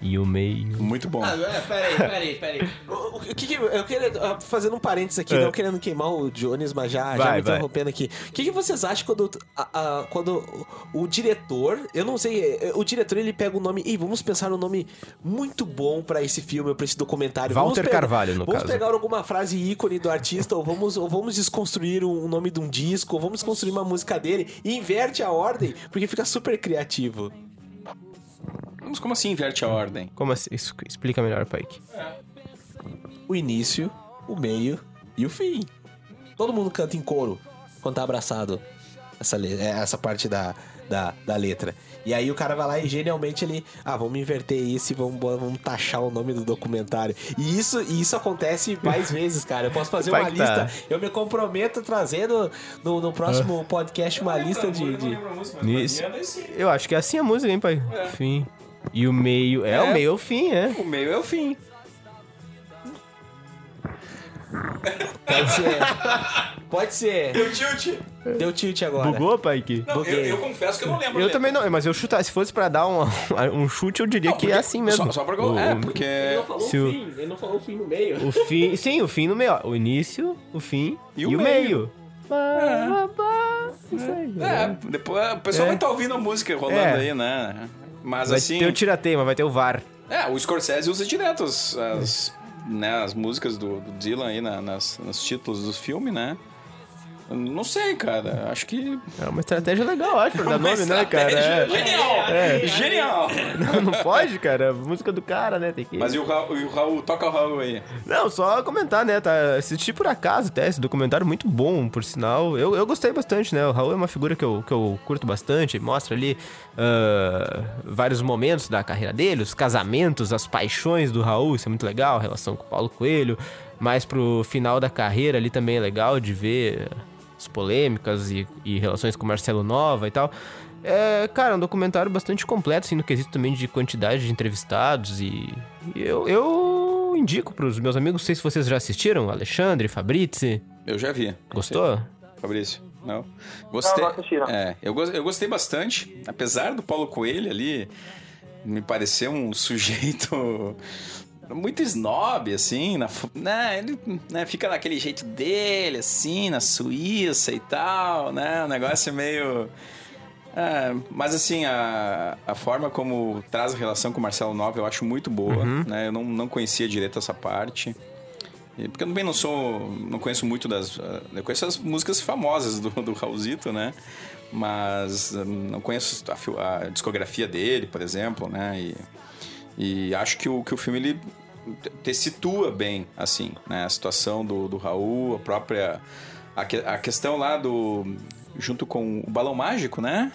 e o meio. Muito bom. Ah, peraí, peraí, peraí. O, o que que- eu queria, ah, fazendo um parênteses aqui, É. não querendo queimar o Jones, mas já, já Vai, me vai. interrompendo aqui. O que, que vocês acham quando, a- a- quando o, o diretor, eu não sei, é, o diretor ele pega o nome, e vamos pensar num nome muito bom pra esse filme, pra esse documentário. Vamos Walter pegar- Carvalho, no vamos caso. pegar alguma frase ícone do artista, ou vamos, ou vamos desconstruir o um, nome de um disco, ou vamos desconstruir uma música dele, e inverte a ordem, porque fica super criativo. Mas como assim inverte a ordem? Como assim? Isso, explica melhor, Pike. O início, o meio e o fim. Todo mundo canta em coro quando tá abraçado. Essa, é, essa parte da, da, da letra. E aí o cara vai lá e genialmente ele. Ah, vamos inverter isso e vamos, vamos taxar o nome do documentário. E isso, e isso acontece mais vezes, cara. Eu posso fazer Vai uma tá. lista. Eu me comprometo a trazer no, no, próximo podcast uma lista de. de... Isso. Eu acho que é assim a música, hein, pai? Fim. E o meio. É, É. o meio é o fim, é. O meio é o fim. Pode ser. Pode ser. Deu tilt. Deu tilt agora. Bugou, Pike? Não, eu, eu confesso que eu não lembro. Eu letra. também não, mas eu chutar, se fosse pra dar um, um chute, eu diria Não, que é assim mesmo. Só, só pra... O- É, porque... falou Se o- fim, ele não falou o fim no meio. O fim. Sim, o fim no meio. ó. O início, o fim E e, o meio. meio. Isso aí. É, depois o pessoal É. vai estar ouvindo a música rolando É. aí, né? Mas Vai assim... ter o tirateima, vai ter o VAR. É, o Scorsese usa direto as, as, né, as músicas do, do Dylan aí na- nas, nos títulos do filme, né? Não sei, cara. Acho que. É uma estratégia legal, acho, pra dar Uma nome, né, cara? É. Genial! É. Genial! Não, não pode, cara. Música do cara, né? Tem que. Mas e o Raul, e o Raul toca o Raul aí. Não, só comentar, né? Tá, assisti por acaso até esse documentário muito bom, por sinal. Eu, eu gostei bastante, né? O Raul é uma figura que eu, que eu curto bastante. Mostra ali ah, vários momentos da carreira dele, os casamentos, as paixões do Raul. Isso é muito legal, a relação com o Paulo Coelho. Mas pro final da carreira ali também é legal de ver as polêmicas e, e relações com o Marcelo Nova e tal. É, cara, um documentário bastante completo, assim, no quesito também de quantidade de entrevistados e, e eu, eu indico pros meus amigos, não sei se vocês já assistiram, Alexandre, Fabrizi, Eu já vi. gostou? Fabrício? Não? Gostei. Não, não assisti, não. É, eu, eu gostei bastante. Apesar do Paulo Coelho ali me parecer um sujeito muito snob, assim, na, né, ele né, fica naquele jeito dele, assim, na Suíça e tal, né, um negócio meio... É, mas assim, a, a forma como traz a relação com o Marcelo Nova eu acho muito boa, né, eu não, não conhecia direito essa parte. Porque eu também não sou. não conheço muito das. ah, Eu conheço as músicas famosas do, do Raulzito, né? Mas ah, não conheço a, a discografia dele, por exemplo, né? E, e acho que o, que o filme ele te- situa bem, assim, né? A situação do, do Raul, a própria. A, que- a questão lá do. junto com o Balão Mágico, né?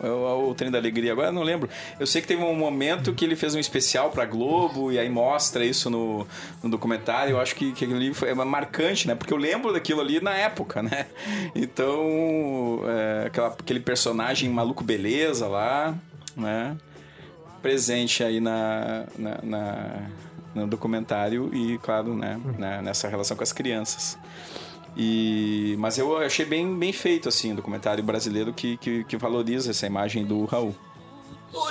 O, o Trem da Alegria, agora não lembro. Eu sei que teve um momento que ele fez um especial pra Globo e aí mostra isso no, no documentário. Eu acho que, que aquilo ali foi marcante, né? Porque eu lembro daquilo ali na época, né? Então, é, aquela- aquele personagem maluco beleza lá, né? Presente aí na, na, na- no documentário e, claro, né? na- nessa relação com as crianças. E, mas eu achei bem, bem feito, assim, o documentário brasileiro que, que, que valoriza essa imagem do Raul.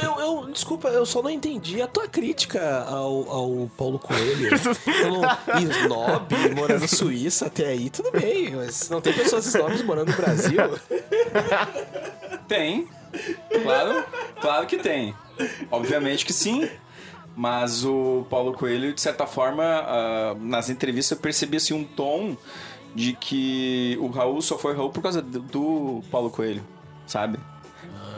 Eu, eu- desculpa, eu só não entendi a tua crítica ao, ao Paulo Coelho. Pelo snob morando na Suíça até aí, tudo bem, mas não tem pessoas snobs morando no Brasil. Tem, claro, claro que tem. Obviamente que sim. Mas o Paulo Coelho, de certa forma, ah, nas entrevistas eu percebi assim, um tom de que o Raul só foi Raul por causa do, Paulo Coelho, sabe?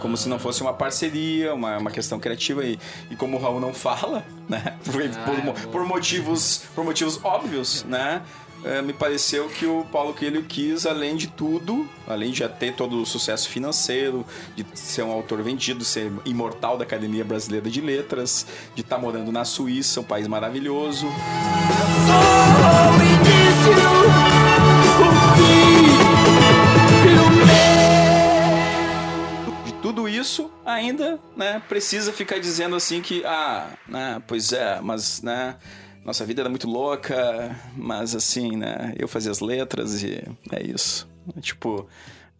Como se não fosse uma parceria, uma, uma questão criativa. E, e como o Raul não fala, né? Por, por, mo- por motivos, por motivos óbvios, né? Eh, me pareceu que o Paulo Coelho quis, além de tudo, além de já ter todo o sucesso financeiro, de ser um autor vendido, ser imortal da Academia Brasileira de Letras, de estar morando na Suíça, um país maravilhoso. de tudo isso, ainda, né, precisa ficar dizendo assim que, ah, né, pois é, mas, né, nossa vida era muito louca, mas assim, né, eu fazia as letras e é isso. Tipo,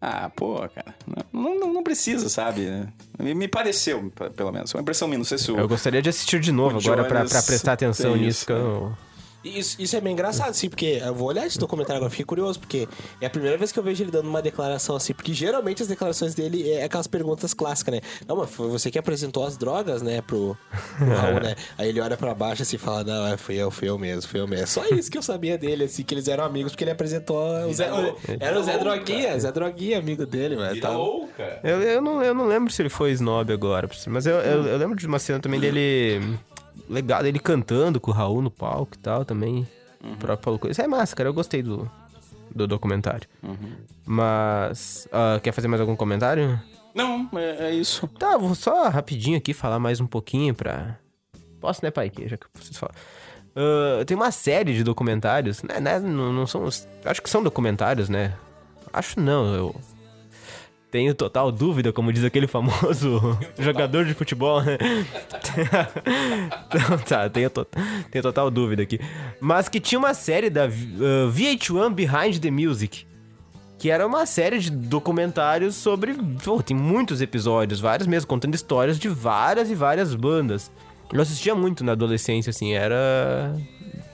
ah, pô, cara, não, não, não precisa, sabe? Me, me pareceu, pelo menos, uma impressão minha, não sei se o... Eu gostaria de assistir de novo agora pra prestar atenção nisso. isso, que eu né? Isso, isso é bem engraçado, assim, porque eu vou olhar esse documentário agora, fiquei curioso, porque é a primeira vez que eu vejo ele dando uma declaração assim, porque geralmente as declarações dele é aquelas perguntas clássicas, né? Não, mas foi você que apresentou as drogas, né, pro, pro Raul, né? Aí ele olha pra baixo assim e fala, não, é, fui eu, fui eu mesmo, fui eu mesmo. É só isso que eu sabia dele, assim, que eles eram amigos, porque ele apresentou o Zé, era o Zé Droguinha, Zé Droguinha, amigo dele, mano. Tá... Eu, eu, não, eu não lembro se ele foi snob agora, mas eu, eu, eu lembro de uma cena também dele. Legal, dele cantando com o Raul no palco e tal também. O próprio Paulo Coelho. Isso é massa, cara. Eu gostei do, do documentário. Mas. ah, quer fazer mais algum comentário? Não, é, é isso. Tá, vou só rapidinho aqui falar mais um pouquinho pra. Posso, né, pai? Que já que vocês falam. Ah, tem uma série de documentários, né? né, Não, não são. Acho que são documentários, né? Acho não, eu. Tenho total dúvida, como diz aquele famoso jogador de futebol, né? então, tá, tenho, to- tenho total dúvida aqui. Mas que tinha uma série da uh, VH1 Behind the Music. Que era uma série de documentários sobre. Pô, tem muitos episódios, vários mesmo, contando histórias de várias e várias bandas. Eu assistia muito na adolescência, assim, era.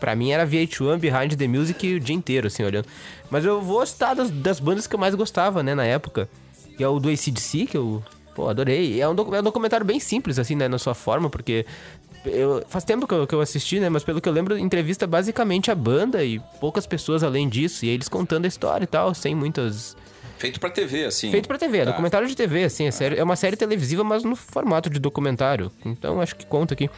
Pra mim era VH1 Behind the Music o dia inteiro, assim, olhando. Mas eu vou citar das, das bandas que eu mais gostava, né, na época. Que é o do ACDC, que eu. Pô, adorei. É um, é um documentário bem simples, assim, né, na sua forma, porque. Eu, faz tempo que eu, que eu assisti, né? Mas pelo que eu lembro, entrevista basicamente a banda e poucas pessoas além disso. E eles contando a história e tal, sem muitas. Feito pra TV, assim. Feito pra TV, é Tá. documentário de TV, assim, é, série- é uma série televisiva, mas no formato de documentário. Então acho que conta aqui.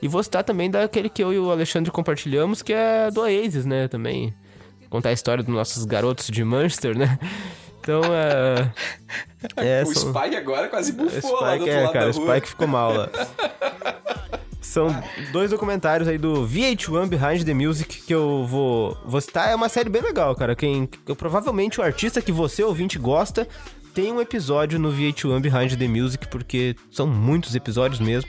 E vou citar também daquele que eu e o Alexandre compartilhamos, que é do Oasis, né? Também. Contar a história dos nossos garotos de Manchester, né? Então é. é O são- Spike agora quase o bufou lá do Spike, outro é, lado cara, da o rua. Spike ficou mal lá. São dois documentários aí do VH1 Behind the Music que eu vou, vou citar. É uma série bem legal, cara. Quem, eu, provavelmente o artista que você, ouvinte, gosta, tem um episódio no VH1 Behind the Music, porque são muitos episódios mesmo.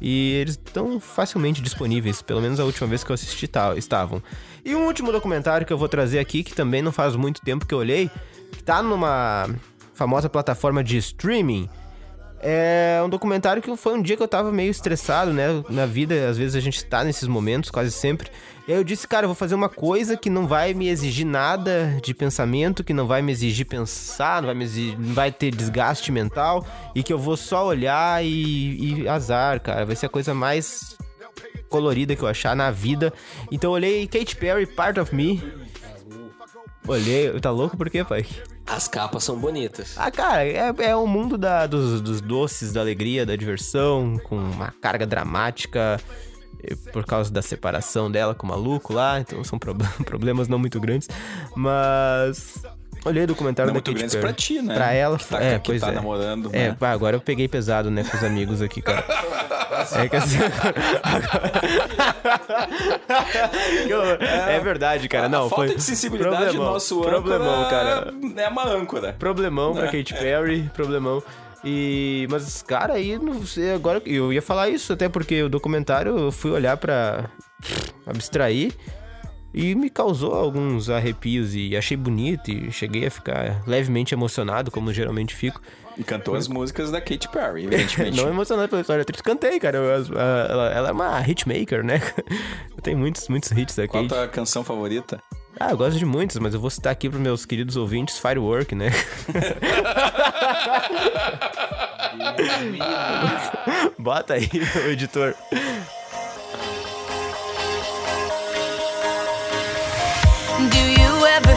E eles estão facilmente disponíveis, pelo menos a última vez que eu assisti estavam. E um último documentário que eu vou trazer aqui, que também não faz muito tempo que eu olhei, que tá numa famosa plataforma de streaming, é um documentário que foi um dia que eu tava meio estressado, né? Na vida, às vezes a gente tá nesses momentos, quase sempre. E aí eu disse, cara, eu vou fazer uma coisa que não vai me exigir nada de pensamento, que não vai me exigir pensar, não vai me exigir, não vai ter desgaste mental, e que eu vou só olhar e, e azar, cara. Vai ser a coisa mais colorida que eu achar na vida. Então eu olhei Katy Perry, Part of Me. Olhei, tá louco por quê, pai? As capas são bonitas. Ah, cara, é, é o mundo da- dos, dos doces, da alegria, da diversão, com uma carga dramática por causa da separação dela com o maluco lá, então são prob- problemas não muito grandes, mas olhei o documentário Não da muito Katy grandes Perry. pra ti, né? Pra ela, Que tá, é, que pois tá é. namorando, É, né? pá, agora eu peguei pesado, né, com os amigos aqui, cara. É que assim, agora- é verdade, cara. Não, a falta foi de sensibilidade do problemão, nosso problemão, âncora cara. é uma âncora. Problemão pra É. Katy Perry, problemão. E. Mas, cara, aí não sei. Agora eu ia falar isso, até porque o documentário eu fui olhar pra abstrair e me causou alguns arrepios e achei bonito e cheguei a ficar levemente emocionado, como geralmente fico. E cantou as músicas da Katy Perry, evidentemente. Não emocionado pela história triste, cantei, cara. Eu- as- a- ela, ela é uma hitmaker, né? Tem muitos, muitos hits da Qual a Kate. tua canção favorita? Ah, eu gosto de muitos, mas eu vou citar aqui pros meus queridos ouvintes Firework, né? Bota aí, meu editor. Do you ever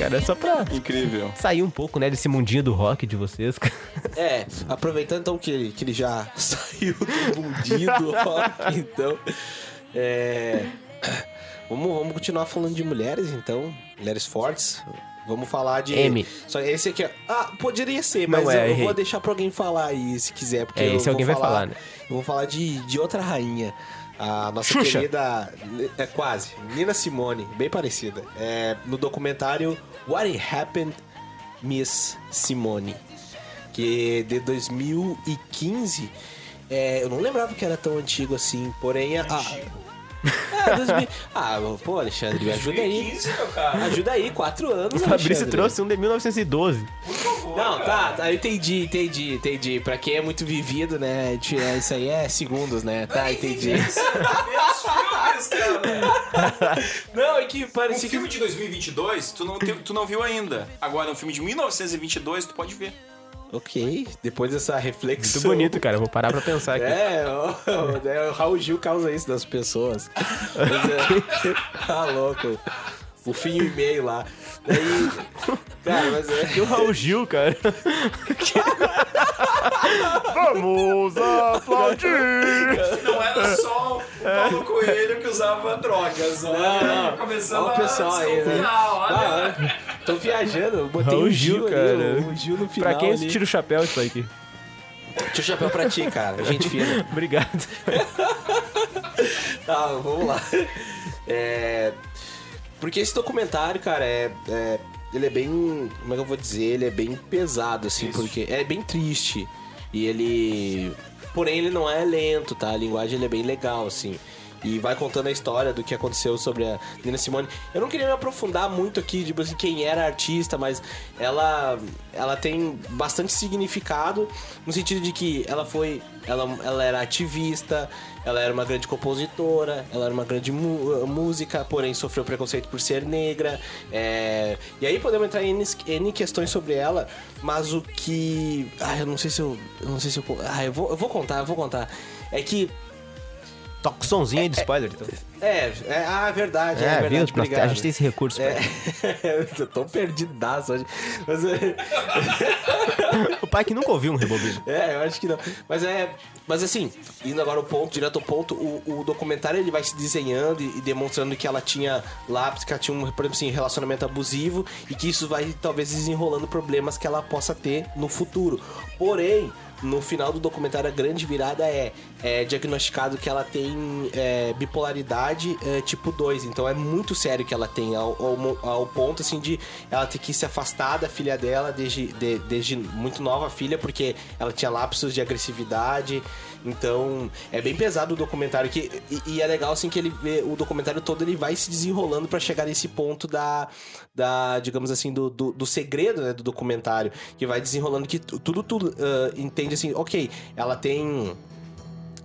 cara, é só pra Incrível. sair um pouco, né, desse mundinho do rock de vocês. É, aproveitando então que ele, que ele já saiu do mundinho do rock, então. É. Vamos, vamos continuar falando de mulheres, então. Mulheres fortes. Vamos falar de. M. Só esse aqui, ó. Ah, poderia ser, mas Não é, eu, errei. vou deixar pra alguém falar aí, se quiser. Porque É, esse alguém vai falar, né? Eu vou falar de, de outra rainha. A nossa Xuxa. querida. É quase. Nina Simone, bem parecida. É, no documentário What Happened, Miss Simone. que de 2015. é, eu não lembrava que era tão antigo assim, porém a. Ah, 2000 ah, pô, Alexandre, me ajuda aí. meu cara. Ajuda aí, quatro anos. O Fabrício Alexandre. trouxe um de 1912. Não, tá, tá, eu entendi, entendi, entendi. Pra quem é muito vivido, né? é, Isso aí é segundos, né? Tá, entendi. Não, é que Um parecia que. filme de 2022, tu não, te- tu não viu ainda. Agora, um filme de 1922, tu pode ver. Ok, depois dessa reflexão. Muito bonito, cara. Eu Vou parar pra pensar aqui. É, o, é, o Raul Gil causa isso das pessoas. Mas é, tá louco. O fim e o e-mail lá. Daí. Cara, mas é. E o Raul Gil, cara. Vamos aplaudir! Não era só o Paulo Coelho que usava drogas. Não, não. Começando Olha o pessoal aí, né? Ah, é. Tô viajando, botei Raul o Gil, Gil, ali, cara. o Gil no final. Pra quem ali. tira o chapéu isso aqui? Tira o chapéu pra ti, cara. Gente fina. Obrigado. Tá, vamos lá. É, Porque esse documentário, cara, é, é- Ele é bem. Como é que eu vou dizer? Ele é bem pesado, assim, porque. É bem triste. E ele. Porém, ele não é lento, tá? A linguagem é bem legal, assim. E vai contando a história do que aconteceu sobre a Nina Simone. Eu não queria me aprofundar muito aqui, tipo assim, quem era a artista, mas ela, ela tem bastante significado no sentido de que ela foi. Ela, ela era ativista, ela era uma grande compositora, ela era uma grande mu- música, porém sofreu preconceito por ser negra. é, E aí podemos entrar em N questões sobre ela, mas o que. Ah, eu não sei se eu. Eu não sei se eu. Ah, eu vou, eu vou contar, eu vou contar. É que Toca o somzinho aí de spoiler, então. é, é, ah, é verdade, é, É, verdade. viu? Obrigado. A gente tem esse recurso. É, eu tô perdidaço hoje. Mas é, O pai que nunca ouviu um rebobino. é, eu acho que não. Mas é. Mas assim, indo agora ao ponto, direto ao ponto, o, o documentário ele vai se desenhando e, e demonstrando que ela tinha lápis, que ela tinha um, por exemplo, assim, relacionamento abusivo e que isso vai talvez desenrolando problemas que ela possa ter no futuro. Porém, no final do documentário, a grande virada é, é diagnosticado que ela tem é, bipolaridade é, tipo 2. Então é muito sério que ela tem, ao, ao, ao ponto assim de ela ter que se afastar da filha dela desde, de- desde muito nova filha, porque ela tinha lapsos de agressividade. Então é bem pesado o documentário. Que, e, e é legal assim que ele vê o documentário todo ele vai se desenrolando pra chegar nesse ponto da, da digamos assim, do, do, do segredo né, do documentário. Que vai desenrolando que tu- tudo, tudo ah, entende assim, ok, ela tem.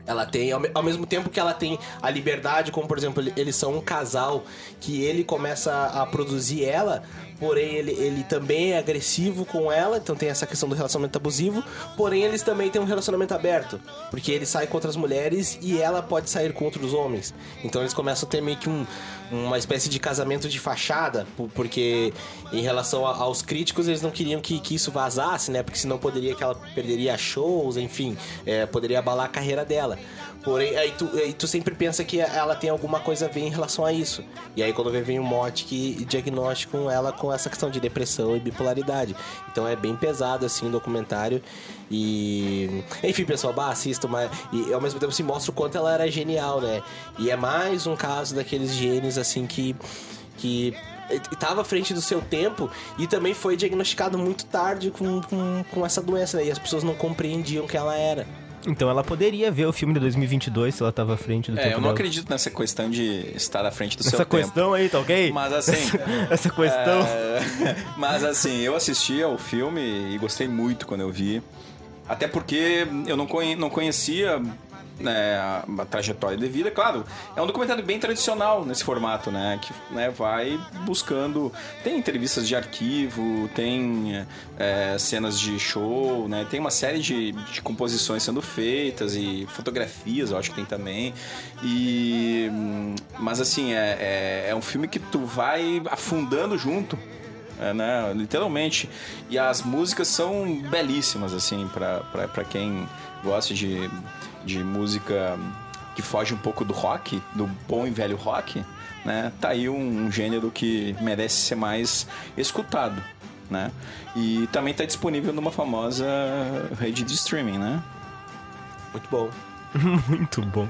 Ela tem, ao, me- ao mesmo tempo que ela tem a liberdade, como por exemplo, ele- eles são um casal que ele começa a produzir ela, porém ele, ele também é agressivo com ela, então tem essa questão do relacionamento abusivo, porém eles também têm um relacionamento aberto, porque ele sai com outras mulheres e ela pode sair com outros homens. Então eles começam a ter meio que um, uma espécie de casamento de fachada, po- porque em relação a- aos críticos eles não queriam que, que isso vazasse, né? Porque senão poderia que ela perderia shows, enfim, é, poderia abalar a carreira dela. Porém, aí tu, aí tu sempre pensa que ela tem alguma coisa a ver em relação a isso. E aí quando vem, vem o mote que diagnosticam ela com essa questão de depressão e bipolaridade. Então é bem pesado assim o documentário. E. Enfim, pessoal, bah, mas. E ao mesmo tempo se mostra o quanto ela era genial, né? E é mais um caso daqueles gênios assim que. que estava à frente do seu tempo e também foi diagnosticado muito tarde com, com, com essa doença, né? E as pessoas não compreendiam que ela era. Então ela poderia ver o filme de 2022 se ela tava à frente do É, tempo eu não dela. acredito nessa questão de estar à frente do seu Essa tempo. questão aí, tá ok? Mas assim. Essa questão. é, mas assim, eu assisti ao filme e gostei muito quando eu vi. Até porque eu não, conhe- não conhecia né, a, trajetória de vida. Claro, é um documentário bem tradicional nesse formato, né? Que né, vai buscando. Tem entrevistas de arquivo, tem é, cenas de show, né? Tem uma série de, de composições sendo feitas e fotografias, eu acho que tem também. E. Mas assim, é, é, é um filme que tu vai afundando junto. É, né? Literalmente. E as músicas são belíssimas, assim, pra quem gosta de, de música que foge um pouco do rock, do bom e velho rock, né? Tá aí um, um gênero que merece ser mais escutado, né? E também tá disponível numa famosa rede de streaming, né? Muito bom. Muito bom.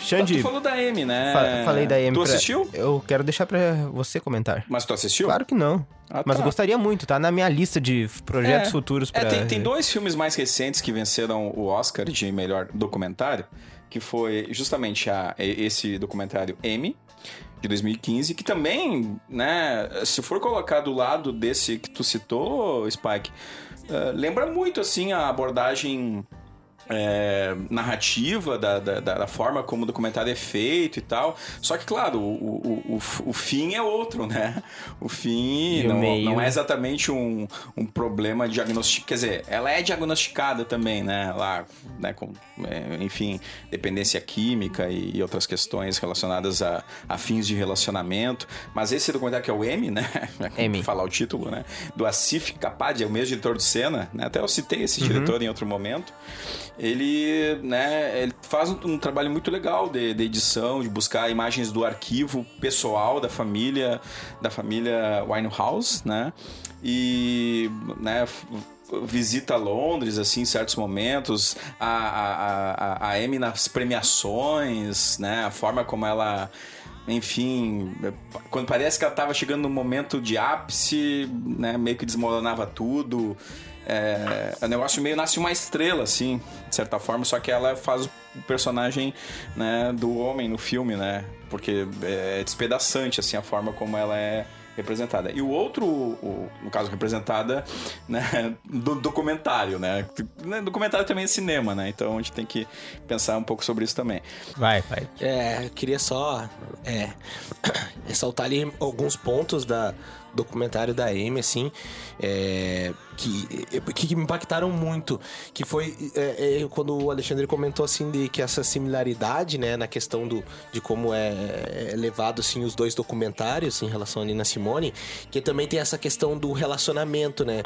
Xande, Tu falou da M, né? fa- falei da M. Tu pra- assistiu? Eu quero deixar pra você comentar. Mas tu assistiu? Claro que não. Ah, Mas tá. gostaria muito, tá na minha lista de projetos É. futuros pra... É, tem, tem dois filmes mais recentes que venceram o Oscar de melhor documentário, que foi justamente a, esse documentário M, de 2015, que também, né, se for colocar do lado desse que tu citou, Spike, eh, lembra muito, assim, a abordagem é, narrativa da, da, da- forma como o documentário é feito e tal. Só que, claro, o, o, o, o fim é outro, né? O fim não, não é exatamente um, um problema diagnosticado. Quer dizer, ela é diagnosticada também, né? Lá, né? Com, é, enfim, dependência química e, e outras questões relacionadas a, a fins de relacionamento. Mas esse documentário que é o M, né? M. falar o título, né? Do Asif Kapadia, é o mesmo diretor do Senna, né? Até eu citei esse diretor em outro momento. Ele, né, ele faz um, um trabalho muito legal de, de edição, de buscar imagens do arquivo pessoal da família, da família Winehouse, né? E, né, visita Londres, assim, em certos momentos, a, a, a, a Amy nas premiações, né? A forma como ela enfim, quando parece que ela estava chegando no momento de ápice, né, meio que desmoronava tudo. É, o negócio meio nasce uma estrela, assim, de certa forma, só que ela faz o personagem né, do homem no filme, né? Porque é despedaçante, assim, a forma como ela é representada. E o outro, o- no caso, representada né, do documentário, né? Documentário também é cinema, né? Então a gente tem que pensar um pouco sobre isso também. Vai, vai. É, eu queria só é, ressaltar ali alguns pontos da documentário da Amy, assim, é, que, que me impactaram muito, que foi é, é, quando o Alexandre comentou, assim, de que essa similaridade, né, na questão do, de como é, é levado, assim, os dois documentários em relação a Nina Simone, que também tem essa questão do relacionamento, né,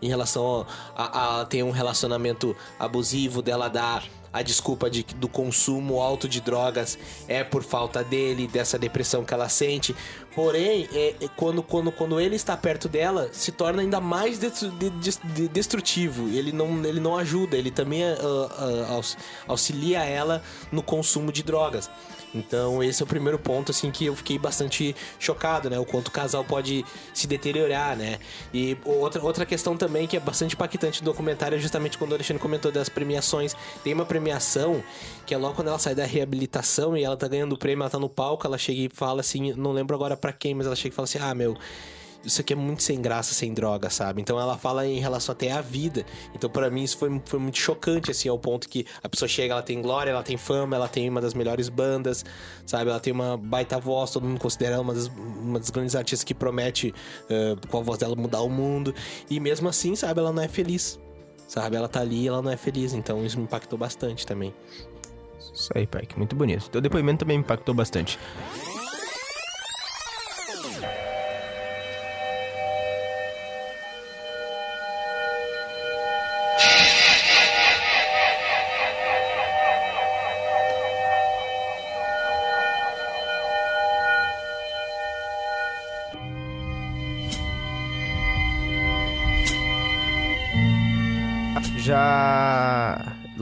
em relação a, a ter um relacionamento abusivo dela dar a desculpa de, do consumo alto de drogas é por falta dele, dessa depressão que ela sente. Porém, é, é quando, quando, quando ele está perto dela, se torna ainda mais de- de- de- destrutivo. Ele não, ele não ajuda, ele também ah, ah, aux- auxilia ela no consumo de drogas. Então, esse é o primeiro ponto, assim, que eu fiquei bastante chocado, né? O quanto o casal pode se deteriorar, né? E outra, outra questão também que é bastante impactante do documentário é justamente quando o Alexandre comentou das premiações. Tem uma premiação que é logo quando ela sai da reabilitação e ela tá ganhando o prêmio, ela tá no palco, ela chega e fala assim, não lembro agora pra quem, mas ela chega e fala assim, ah, meu isso aqui é muito sem graça, sem droga, sabe? Então ela fala em relação até à vida. Então para mim isso foi, foi muito chocante, assim, ao ponto que a pessoa chega, ela tem glória, ela tem fama, ela tem uma das melhores bandas, sabe? Ela tem uma baita voz, todo mundo considera ela uma das, uma das grandes artistas que promete eh, com a voz dela mudar o mundo. E mesmo assim, sabe, ela não é feliz. Sabe, ela tá ali e ela não é feliz. Então isso me impactou bastante também. Isso aí, Pike. Muito bonito. Teu depoimento também me impactou bastante.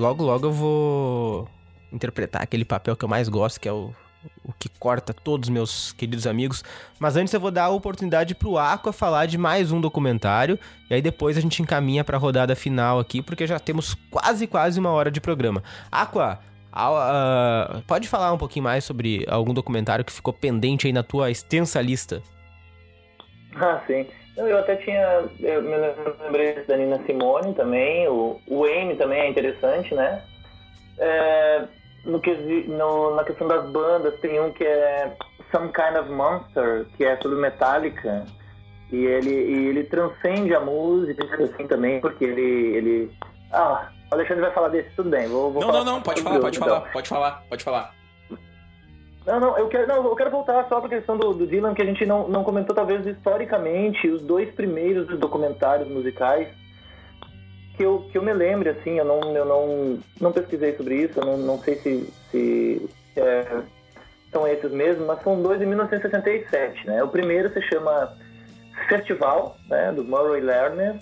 Logo, logo eu vou interpretar aquele papel que eu mais gosto, que é o, o que corta todos os meus queridos amigos. Mas antes eu vou dar a oportunidade pro Aqua falar de mais um documentário. E aí depois a gente encaminha pra rodada final aqui, porque já temos quase, quase uma hora de programa. Aqua, a- pode falar um pouquinho mais sobre algum documentário que ficou pendente aí na tua extensa lista? Ah, sim. Eu até tinha. Eu me lembrei da Nina Simone também. O, o Amy também é interessante, né? É, no que, no, na questão das bandas, tem um que é Some Kind of Monster, que é sobre Metallica. E ele, e ele transcende a música, assim também, porque ele. ele... Ah, o Alexandre vai falar desse, tudo bem. Vou, vou Não, não, não, pode falar, outro, pode então. falar, pode falar, pode falar. Não, não, eu quero, não, eu quero voltar só para a questão do, do Dylan, que a gente não, não comentou, talvez, historicamente, os dois primeiros documentários musicais que eu, que eu me lembre, assim, eu não, eu não, não pesquisei sobre isso, eu não, não sei se, se é, são esses mesmos, mas são dois de 1967, né? O primeiro se chama Festival, né, do Murray Lerner,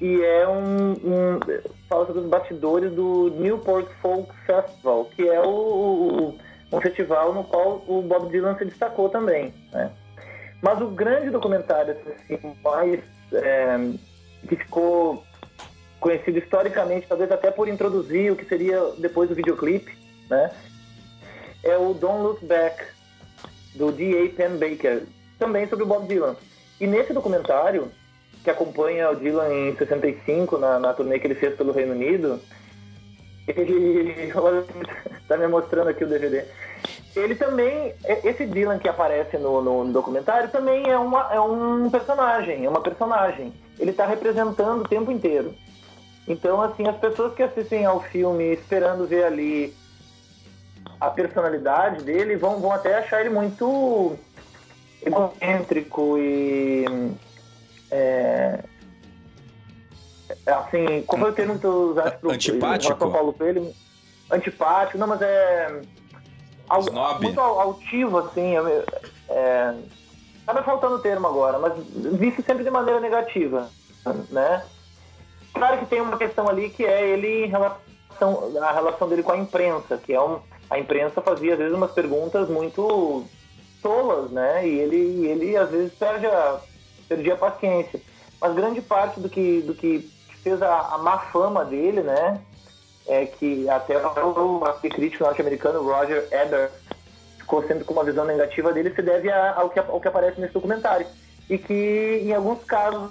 e é um, um fala sobre os bastidores do Newport Folk Festival, que é o, o- um festival no qual o Bob Dylan se destacou também. Né? Mas o grande documentário assim, mais é, que ficou conhecido historicamente, talvez até por introduzir o que seria depois o videoclipe, né? É o Don't Look Back, do D.A. Penn Baker, também sobre o Bob Dylan. E nesse documentário, que acompanha o Dylan em 65, na, na turnê que ele fez pelo Reino Unido, ele tá me mostrando aqui o DVD. Ele também, esse Dylan que aparece no, no, no documentário também é, uma, é um personagem, é uma personagem. Ele está representando o tempo inteiro. Então, assim, as pessoas que assistem ao filme esperando ver ali a personalidade dele vão, vão até achar ele muito egocêntrico e. É, assim, como é o termo que tu usaste pro Antipático? pro Paulo Coelho? Antipático, não, mas é. Al, Snob. muito al- altivo, assim. É, é, me faltando o termo agora, mas visto sempre de maneira negativa, né? Claro que tem uma questão ali que é ele em relação a relação dele com a imprensa, que é um a imprensa fazia às vezes umas perguntas muito tolas, né? E ele ele às vezes perde a, perdia a paciência. Mas grande parte do que do que fez a, a má fama dele, né? É que até o crítico norte-americano Roger Ebert ficou sempre com uma visão negativa dele se deve ao que, ao que aparece nesse documentário. E que, em alguns casos,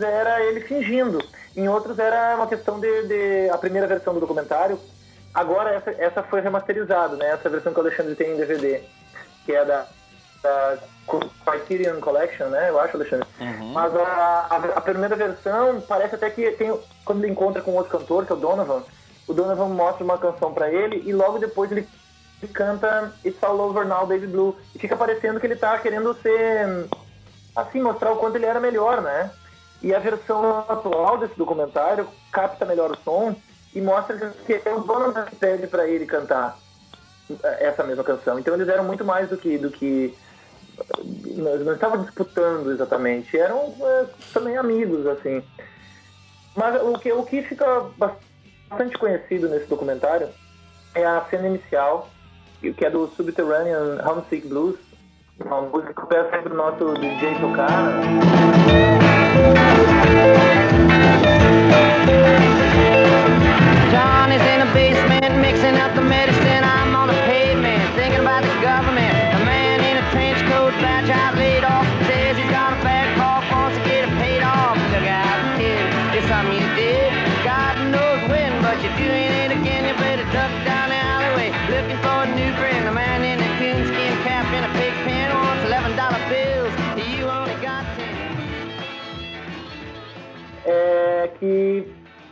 era ele fingindo. Em outros, era uma questão de, de- A primeira versão do documentário. Agora, essa, essa foi remasterizada, né? Essa versão que o Alexandre tem em DVD. Que é da, da Criterion Collection, né? Eu acho, Alexandre. Mas a, a, a primeira versão parece até que tem. Quando ele encontra com outro cantor, que é o Donovan, o Donovan mostra uma canção pra ele e logo depois ele canta It's All Over Now, Baby Blue. E fica parecendo que ele tá querendo ser. Assim, mostrar o quanto ele era melhor, né? E a versão atual desse documentário capta melhor o som e mostra que é o Donovan que pede pra ele cantar essa mesma canção. Então eles eram muito mais do que. Do que não estavam disputando exatamente, eram é, também amigos, assim. Mas o que, o que fica bastante conhecido nesse documentário é a cena inicial, que é do Subterranean Homesick Blues, uma música que eu peço sempre pro nosso DJ tocar. Johnny's in the basement mixing up the medicine. Que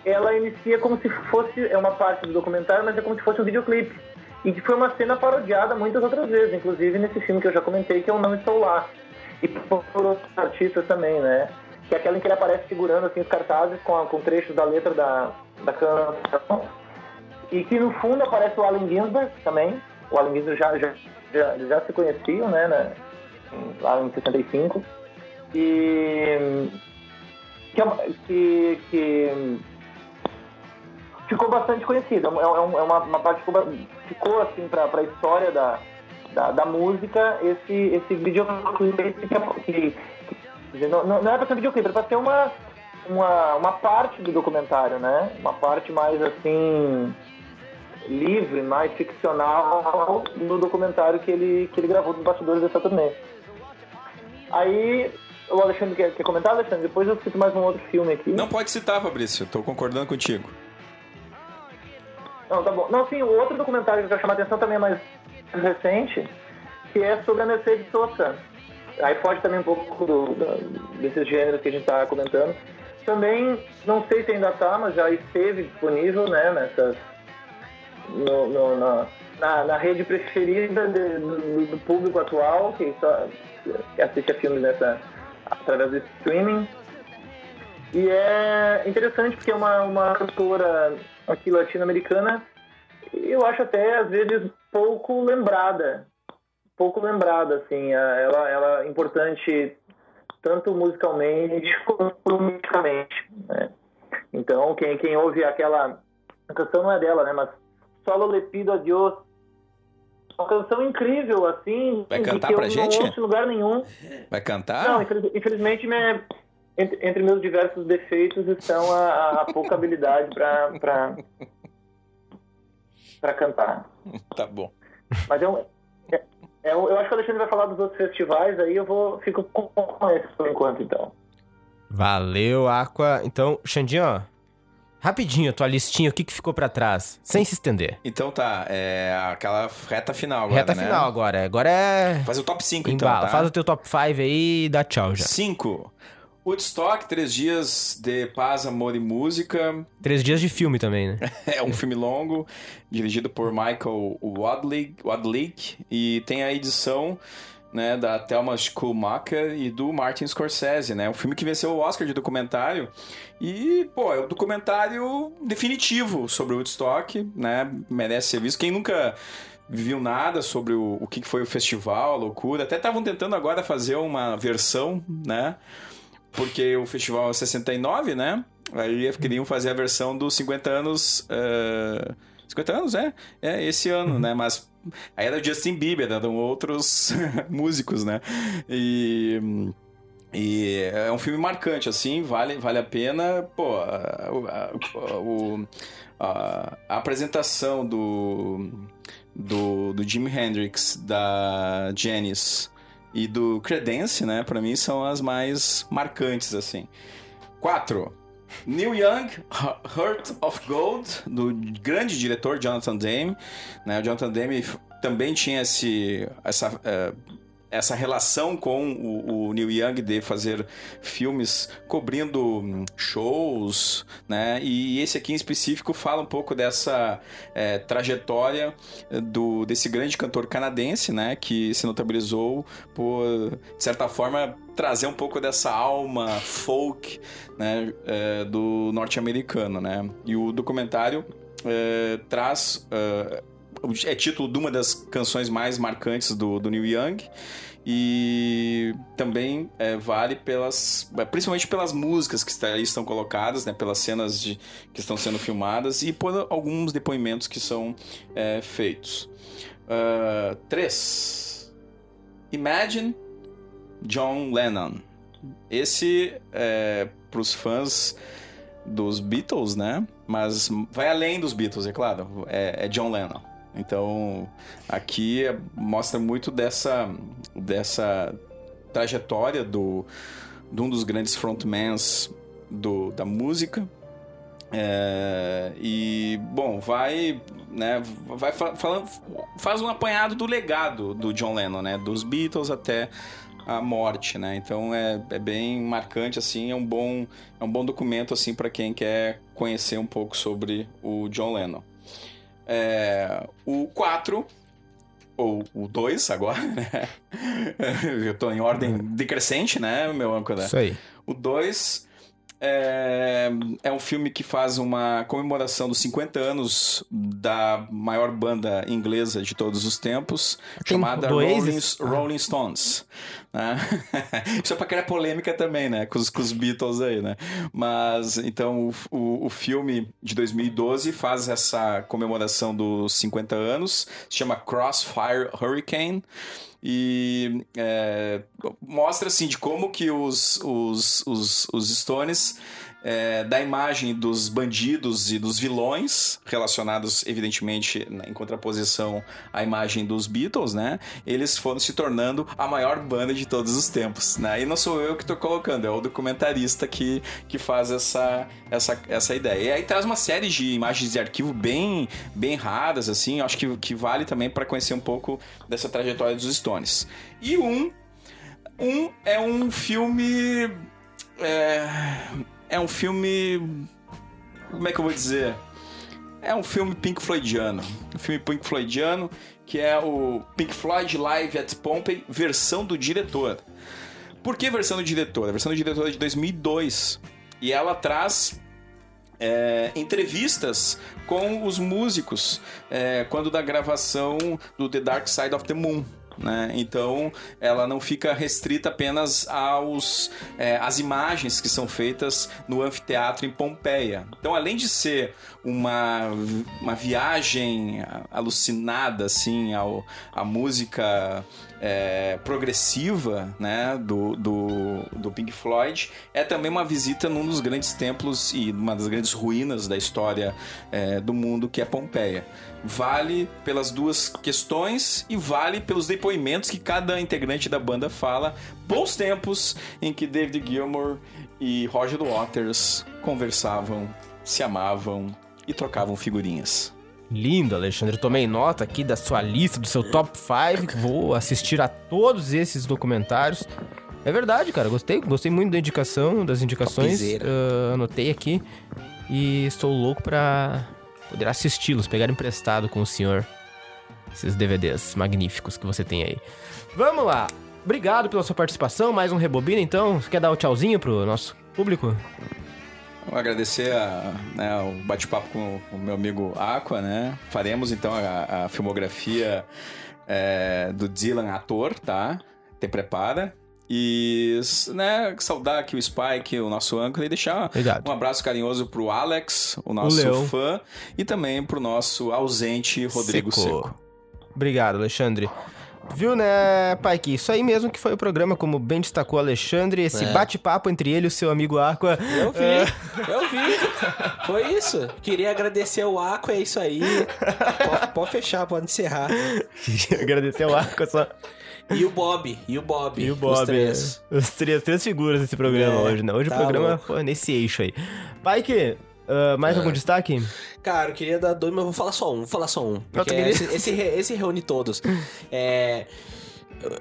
ela inicia como se fosse, é uma parte do documentário, mas é como se fosse um videoclipe. E que foi uma cena parodiada muitas outras vezes, inclusive nesse filme que eu já comentei, que é o Não Estou Lá. E por outros artistas também, né? Que é aquela em que ele aparece segurando assim, os cartazes com, a- com trechos da letra da, da canção. E que no fundo aparece o Allen Ginsberg também. O Allen Ginsberg já, já, já, já se conheciam, né? né? Lá em 65. E que, é que, que ficou bastante conhecido. É, é é uma, uma parte que ficou, assim para a história da, da, da música esse esse videoclipe que, é- que, não, não é para ser videoclipe, é para ser uma, uma uma parte do documentário, né? Uma parte mais assim livre, mais ficcional do documentário que ele que ele gravou dos bastidores dessa turnê. Aí o Alexandre quer, quer comentar, Alexandre? Depois eu cito mais um outro filme aqui. Não pode citar, Fabrício. Tô concordando contigo. Não, tá bom. Não, sim, o outro documentário que eu quero chamar a atenção também é mais recente, que é sobre a Mercedes Sosa. Aí foge também um pouco do, do, desses gêneros que a gente está comentando. Também, não sei se ainda tá, mas já esteve disponível, né, nessas... No, no- na, na, na rede preferida de- do, do público atual, que só que assiste a filmes nessa, através do streaming. E é interessante porque é uma, uma cantora aqui latino-americana, eu acho até às vezes pouco lembrada. Pouco lembrada, assim. a- Ela, ela é importante tanto musicalmente quanto politicamente. Né? Então, quem, quem ouve aquela. A canção não é dela, né? Mas Solo Le Pido a Dios uma canção incrível, assim. Vai cantar que pra eu gente? não ouço em lugar nenhum. Vai cantar? Não, infeliz- infelizmente, minha- entre, entre meus diversos defeitos estão a, a- a pouca habilidade pra, pra, pra cantar. Tá bom. Mas é um, é- é um- eu acho que o Alexandre vai falar dos outros festivais, aí eu vou fico com, com esse por enquanto, então. Valeu, Aqua. Então, Xandinho, ó, rapidinho, a tua listinha, o que, que ficou pra trás? Sem se estender. Então tá, é aquela reta final agora, Reta né? final agora. Agora é. Fazer o top 5 então, tá? Faz o teu top 5 aí e dá tchau já. 5. Woodstock, três dias de paz, amor e música. Três dias de filme também, né? É um filme longo, dirigido por Michael Wadley, Wadley e tem a edição né, da Thelma Schumacher e do Martin Scorsese, né? Um filme que venceu o Oscar de documentário e, pô, é um documentário definitivo sobre o Woodstock, né? Merece ser visto. Quem nunca viu nada sobre o, o que foi o festival, a loucura, até estavam tentando agora fazer uma versão, né? Porque o festival é 69, né? Aí queriam fazer a versão dos 50 anos. eh, 50 anos, é? É, esse ano, né? Mas aí era o Justin Bieber, eram outros músicos, né? E. E é um filme marcante, assim, vale, vale a pena. Pô, a, a- a- a apresentação do, do, do Jimi Hendrix, da Janis e do Credence, né, pra mim são as mais marcantes, assim. Quatro. Neil Young, Heart of Gold, do grande diretor Jonathan Demme. Né? O Jonathan Demme também tinha esse, essa, eh, essa relação com o, o Neil Young de fazer filmes cobrindo hum, shows, né? E esse aqui em específico fala um pouco dessa eh, trajetória eh, do, desse grande cantor canadense, né? Que se notabilizou por, de certa forma, trazer um pouco dessa alma folk, né? eh, do norte-americano, né? E o documentário eh, traz eh, é título de uma das canções mais marcantes do, do Neil Young e também é, vale pelas principalmente pelas músicas que estão colocadas né pelas cenas de- que estão sendo filmadas e por alguns depoimentos que são é, feitos Ah, três Imagine John Lennon esse é para os fãs dos Beatles, né? Mas vai além dos Beatles, é claro. É, é John Lennon. Então, aqui é- mostra muito dessa, dessa trajetória do, de um dos grandes frontmans do, da música. É, e, bom, vai, né, vai fa- falando, faz um apanhado do legado do John Lennon, né? Dos Beatles até a morte, né? Então é, é bem marcante assim, é um bom é um bom documento assim para quem quer conhecer um pouco sobre o John Lennon. É, o 4 ou o 2 agora, né? Eu tô em ordem decrescente, né, meu âncora? Isso aí. O 2 é, é um filme que faz uma comemoração dos 50 anos da maior banda inglesa de todos os tempos, Tem chamada Rolling, Oasis? Rolling Stones. né? Isso é pra criar polêmica também, né? Com os, com os Beatles aí, né? Mas, então, o, o, o filme de 2012 faz essa comemoração dos 50 anos, se chama Crossfire Hurricane, e é, mostra assim de como que os, os, os, os Stones é, da imagem dos bandidos e dos vilões relacionados evidentemente em contraposição à imagem dos Beatles, né? Eles foram se tornando a maior banda de todos os tempos, né? E não sou eu que estou colocando, é o documentarista que, que faz essa, essa, essa ideia. E aí traz uma série de imagens de arquivo bem bem raras assim, acho que, que vale também para conhecer um pouco dessa trajetória dos Stones. E um um é um filme é, é um filme. Como é que eu vou dizer? É um filme Pink Floydiano. Um filme Pink Floydiano que é o Pink Floyd Live at Pompeii, versão do diretor. Por que versão do diretor? A versão do diretor é de 2002 e ela traz é, entrevistas com os músicos é, quando da gravação do The Dark Side of the Moon. Né? Então ela não fica restrita apenas aos é, às imagens que são feitas no anfiteatro em Pompeia. Então, além de ser uma, uma viagem alucinada assim ao, à música é, progressiva né, do, do, do Pink Floyd, é também uma visita num dos grandes templos e uma das grandes ruínas da história é, do mundo, que é Pompeia. Vale pelas duas questões e vale pelos depoimentos que cada integrante da banda fala. Bons tempos em que David Gilmour e Roger Waters conversavam, se amavam e trocavam figurinhas. Lindo, Alexandre. Tomei nota aqui da sua lista, do seu top 5. Vou assistir a todos esses documentários. É verdade, cara. Gostei. Gostei muito da indicação, das indicações. Ah, anotei aqui. E estou louco pra poder assisti-los, pegar emprestado com o senhor. Esses DVDs magníficos que você tem aí. Vamos lá. Obrigado pela sua participação. Mais um Rebobina, então. Você quer dar o tchauzinho pro nosso público? Vou agradecer a, né, o bate-papo com o meu amigo Aqua, né? Faremos então a, a filmografia é, do Dylan ator, tá? Te prepara. E, né, saudar aqui o Spike, o nosso âncora, e deixar Obrigado. um abraço carinhoso pro Alex, o nosso fã, e também pro nosso ausente Rodrigo Seco. Obrigado, Alexandre. Viu, né, Pike? Isso aí mesmo que foi o programa, como bem destacou o Alexandre, esse É. bate-papo entre ele e o seu amigo Aqua. Eu vi, É. eu vi. Foi isso. Queria agradecer o Aqua, é isso aí. Pode, pode fechar, pode encerrar. Queria agradecer ao Aqua só. E o Bob, e o Bob. E o os Bob. três. é. Os três, três figuras desse programa É, hoje, né? Hoje tá o programa louco. foi nesse eixo aí. Pike, ah, mais algum destaque? Cara, eu queria dar dois, mas eu vou falar só um, vou falar só um. Porque esse, esse, esse reúne todos. É.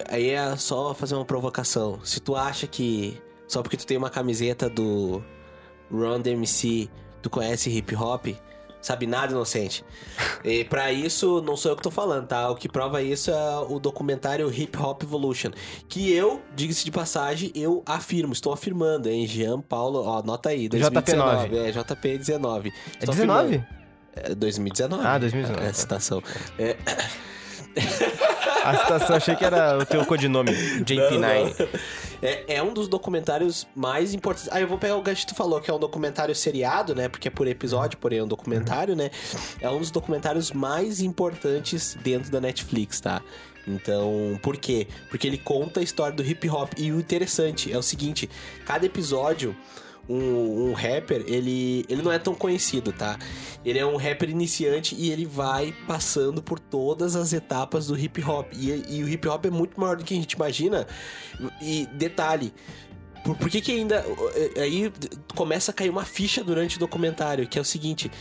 Aí é só fazer uma provocação. Se tu acha que só porque tu tem uma camiseta do Run DMC, tu conhece hip hop, sabe nada inocente. E pra isso, não sou eu que tô falando, tá? O que prova isso é o documentário Hip Hop Evolution. Que eu, diga-se de passagem, eu afirmo, estou afirmando, hein? Jean Paulo, ó, anota aí, 2019. É, JP19. É Estou 19? afirmando. É 2019. Ah, 2019. É, a citação. É, A citação, achei que era o teu codinome, JP9. é, é um dos documentários mais importantes. Ah, eu vou pegar o gancho que tu falou, que é um documentário seriado, né? Porque é por episódio, porém é um documentário, né? É um dos documentários mais importantes dentro da Netflix, tá? Então, por quê? Porque ele conta a história do hip hop. E o interessante é o seguinte: cada episódio. Um, um rapper, ele, ele não é tão conhecido, tá? Ele é um rapper iniciante e ele vai passando por todas as etapas do hip hop. E, e o hip hop é muito maior do que a gente imagina. E detalhe, por, por que que ainda. Aí começa a cair uma ficha durante o documentário, que é o seguinte.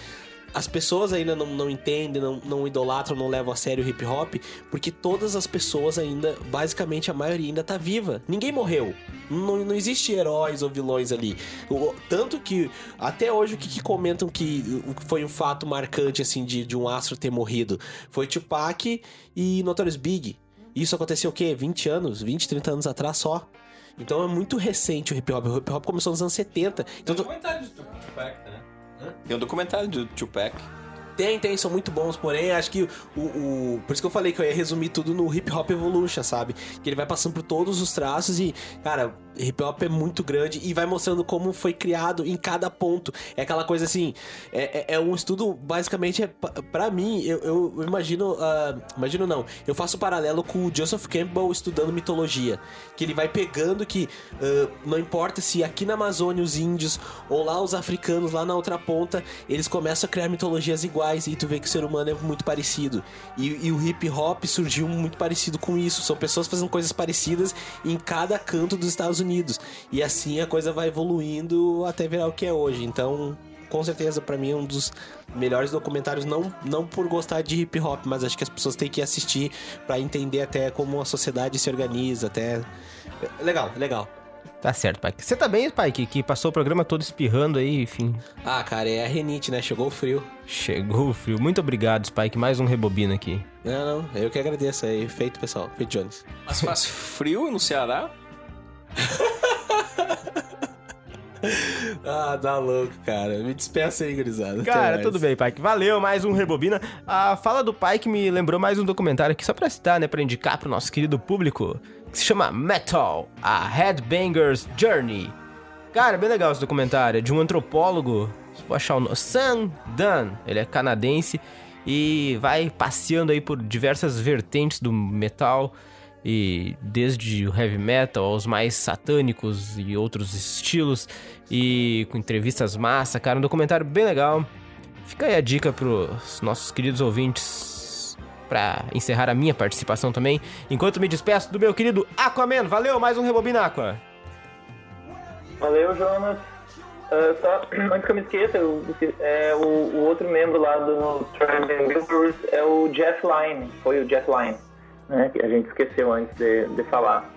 As pessoas ainda não, não entendem, não, não idolatram, não levam a sério o hip hop, porque todas as pessoas ainda, basicamente a maioria ainda tá viva. Ninguém morreu. Não, não existe heróis ou vilões ali. O- tanto que, até hoje, o que, que comentam que foi um fato marcante, assim, de, de um astro ter morrido? Foi Tupac e Notorious Big. Isso aconteceu o quê? 20 anos? 20, 30 anos atrás só. Então é muito recente o hip hop. O hip hop começou nos anos 70. Então, tu- documentário do Tupac, né? Tem um documentário do Tupac. Tem, tem, são muito bons, porém, acho que o, o- Por isso que eu falei que eu ia resumir tudo no Hip Hop Evolution, sabe? Que ele vai passando por todos os traços e, cara, hip hop é muito grande e vai mostrando como foi criado em cada ponto. É aquela coisa assim. É, é- é um estudo, basicamente, é, pa- pra mim, eu, eu- imagino. ah, imagino não. Eu faço um paralelo com o Joseph Campbell estudando mitologia. Que ele vai pegando que ah, não importa se aqui na Amazônia os índios ou lá os africanos, lá na outra ponta, eles começam a criar mitologias iguais e tu vê que o ser humano é muito parecido. E, e o hip hop surgiu muito parecido com isso. São pessoas fazendo coisas parecidas em cada canto dos Estados Unidos. E assim a coisa vai evoluindo até virar o que é hoje. Então, com certeza, pra mim é um dos melhores documentários, não, não por gostar de hip hop, mas acho que as pessoas têm que assistir pra entender até como a sociedade se organiza, até. É Legal, legal. Tá certo, Pike. Você tá bem, Pike, que passou o programa todo espirrando aí, enfim. Ah, cara, é a renite, né? Chegou o frio. Chegou o frio. Muito obrigado, Spike. Mais um rebobina aqui. Não, não, eu que agradeço aí. Feito, pessoal. Feito, Jones. Mas faz frio no Ceará? Ah, tá louco, cara. Me despeça aí, gurizada. Cara, tudo bem, Pike. Valeu, mais um Rebobina. A fala do Pike me lembrou mais um documentário aqui, só pra citar, né? Pra indicar pro nosso querido público, que se chama Metal, a Headbanger's Journey. Cara, bem legal esse documentário. É de um antropólogo, vou achar o nome, Sam Dunn. Ele é canadense e vai passeando aí por diversas vertentes do metal. E desde o heavy metal aos mais satânicos e outros estilos. E com entrevistas massa, cara. Um documentário bem legal. Fica aí a dica pros nossos queridos ouvintes pra encerrar a minha participação também. Enquanto me despeço do meu querido Aquaman. Valeu, mais um Rebobina Aqua. Valeu, Jonas. Ah, só, antes que eu me esqueça, eu- é, o, o outro membro lá do Trembling Builders é o Jeff Line, foi o Jeff Line, né, que a gente esqueceu antes de, de falar.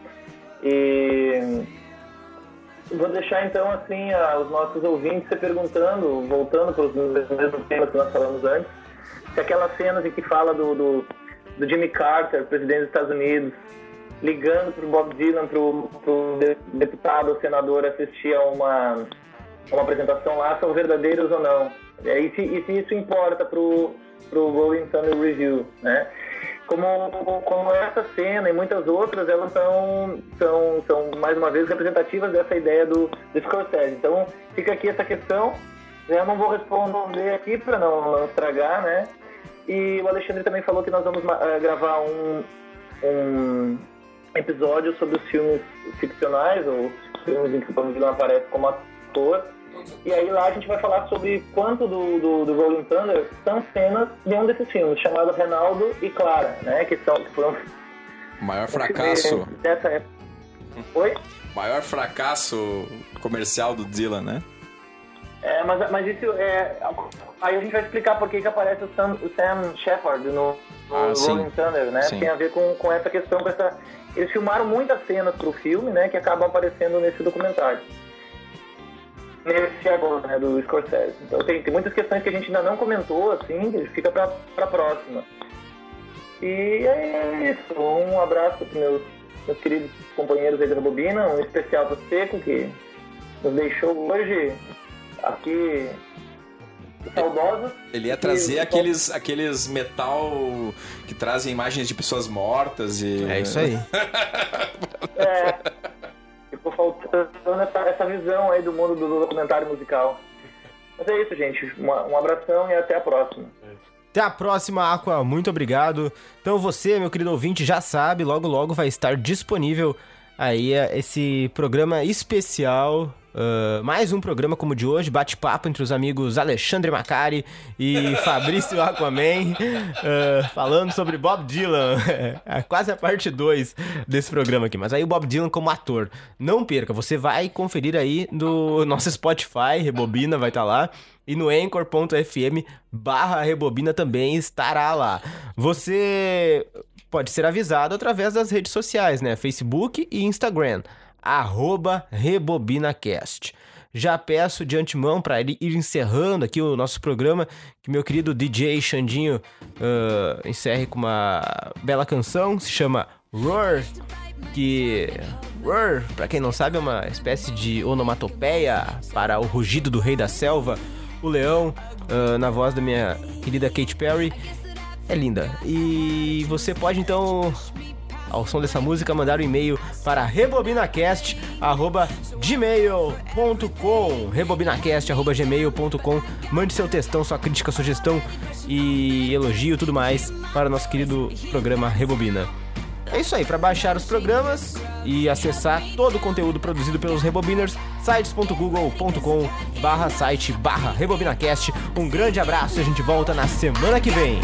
E vou deixar então assim a- os nossos ouvintes se perguntando, voltando para os mesmos temas que nós falamos antes, se aquelas cenas em que fala do, do, do Jimmy Carter, presidente dos Estados Unidos, ligando pro Bob Dylan, pro de- deputado ou senador assistir a uma, uma apresentação lá, são verdadeiros ou não. É, E se, e se isso importa pro, pro Rolling Thunder Review, né? Como, como essa cena e muitas outras, elas são, são, são, mais uma vez, representativas dessa ideia do, do Scorsese. Então, fica aqui essa questão. Eu não vou responder aqui para não, estragar, né? E o Alexandre também falou que nós vamos eh, gravar um, um episódio sobre os filmes ficcionais, ou filmes em que o Dylan aparece como ator. E aí lá a gente vai falar sobre quanto do, do, do Rolling Thunder são cenas de um desses filmes, chamado Renaldo e Clara, né? Que, são, que foram Maior fracasso. dessa época. Oi? Maior fracasso comercial do Dylan, né? É, mas, mas isso é. Aí a gente vai explicar por que, que aparece o Sam, o Sam Shepard no, no Ah. Rolling Thunder, né? Sim. Tem a ver com, com essa questão, com essa. Eles filmaram muitas cenas pro filme, né? Que acabam aparecendo nesse documentário. Nesse agora, né? Do Scorsese. Então tem, tem muitas questões que a gente ainda não comentou, assim, que fica pra, pra próxima. E é isso. Um abraço pros meus, meus queridos companheiros aí da Bobina, um especial pro Seco, que nos deixou hoje aqui saudosos. Ele ia trazer aqueles, aqueles metal que trazem imagens de pessoas mortas e. É isso aí. É, ficou faltando essa, essa visão aí do mundo do documentário musical. Mas é isso, gente. Uma- um abração e até a próxima. Até a próxima, Aqua. Muito obrigado. Então você, meu querido ouvinte, já sabe, logo logo vai estar disponível aí eh, esse programa especial. Ah, mais um programa como o de hoje, bate-papo entre os amigos Alexandre Macari e Fabrício Aquaman, ah, falando sobre Bob Dylan. É quase a parte 2 desse programa aqui, mas aí o Bob Dylan como ator. Não perca, você vai conferir aí no nosso Spotify, Rebobina vai estar lá. E no anchor.fm barra rebobina também estará lá. Você pode ser avisado através das redes sociais, né? Facebook e Instagram. Arroba RebobinaCast. Já peço de antemão para ir encerrando aqui o nosso programa, que meu querido DJ Xandinho ah, encerre com uma bela canção, se chama Roar, que Roar, para quem não sabe, é uma espécie de onomatopeia para o rugido do rei da selva, o leão, ah, na voz da minha querida Katy Perry. É linda. E você pode então, ao som dessa música, mandar um e-mail para rebobinacast@gmail.com, rebobinacast@gmail.com. Mande seu textão, sua crítica, sugestão e elogio, tudo mais para o nosso querido programa Rebobina. É isso aí, para baixar os programas e acessar todo o conteúdo produzido pelos Rebobiners, sites.google.com barra site barra Rebobinacast. Um grande abraço e a gente volta na semana que vem.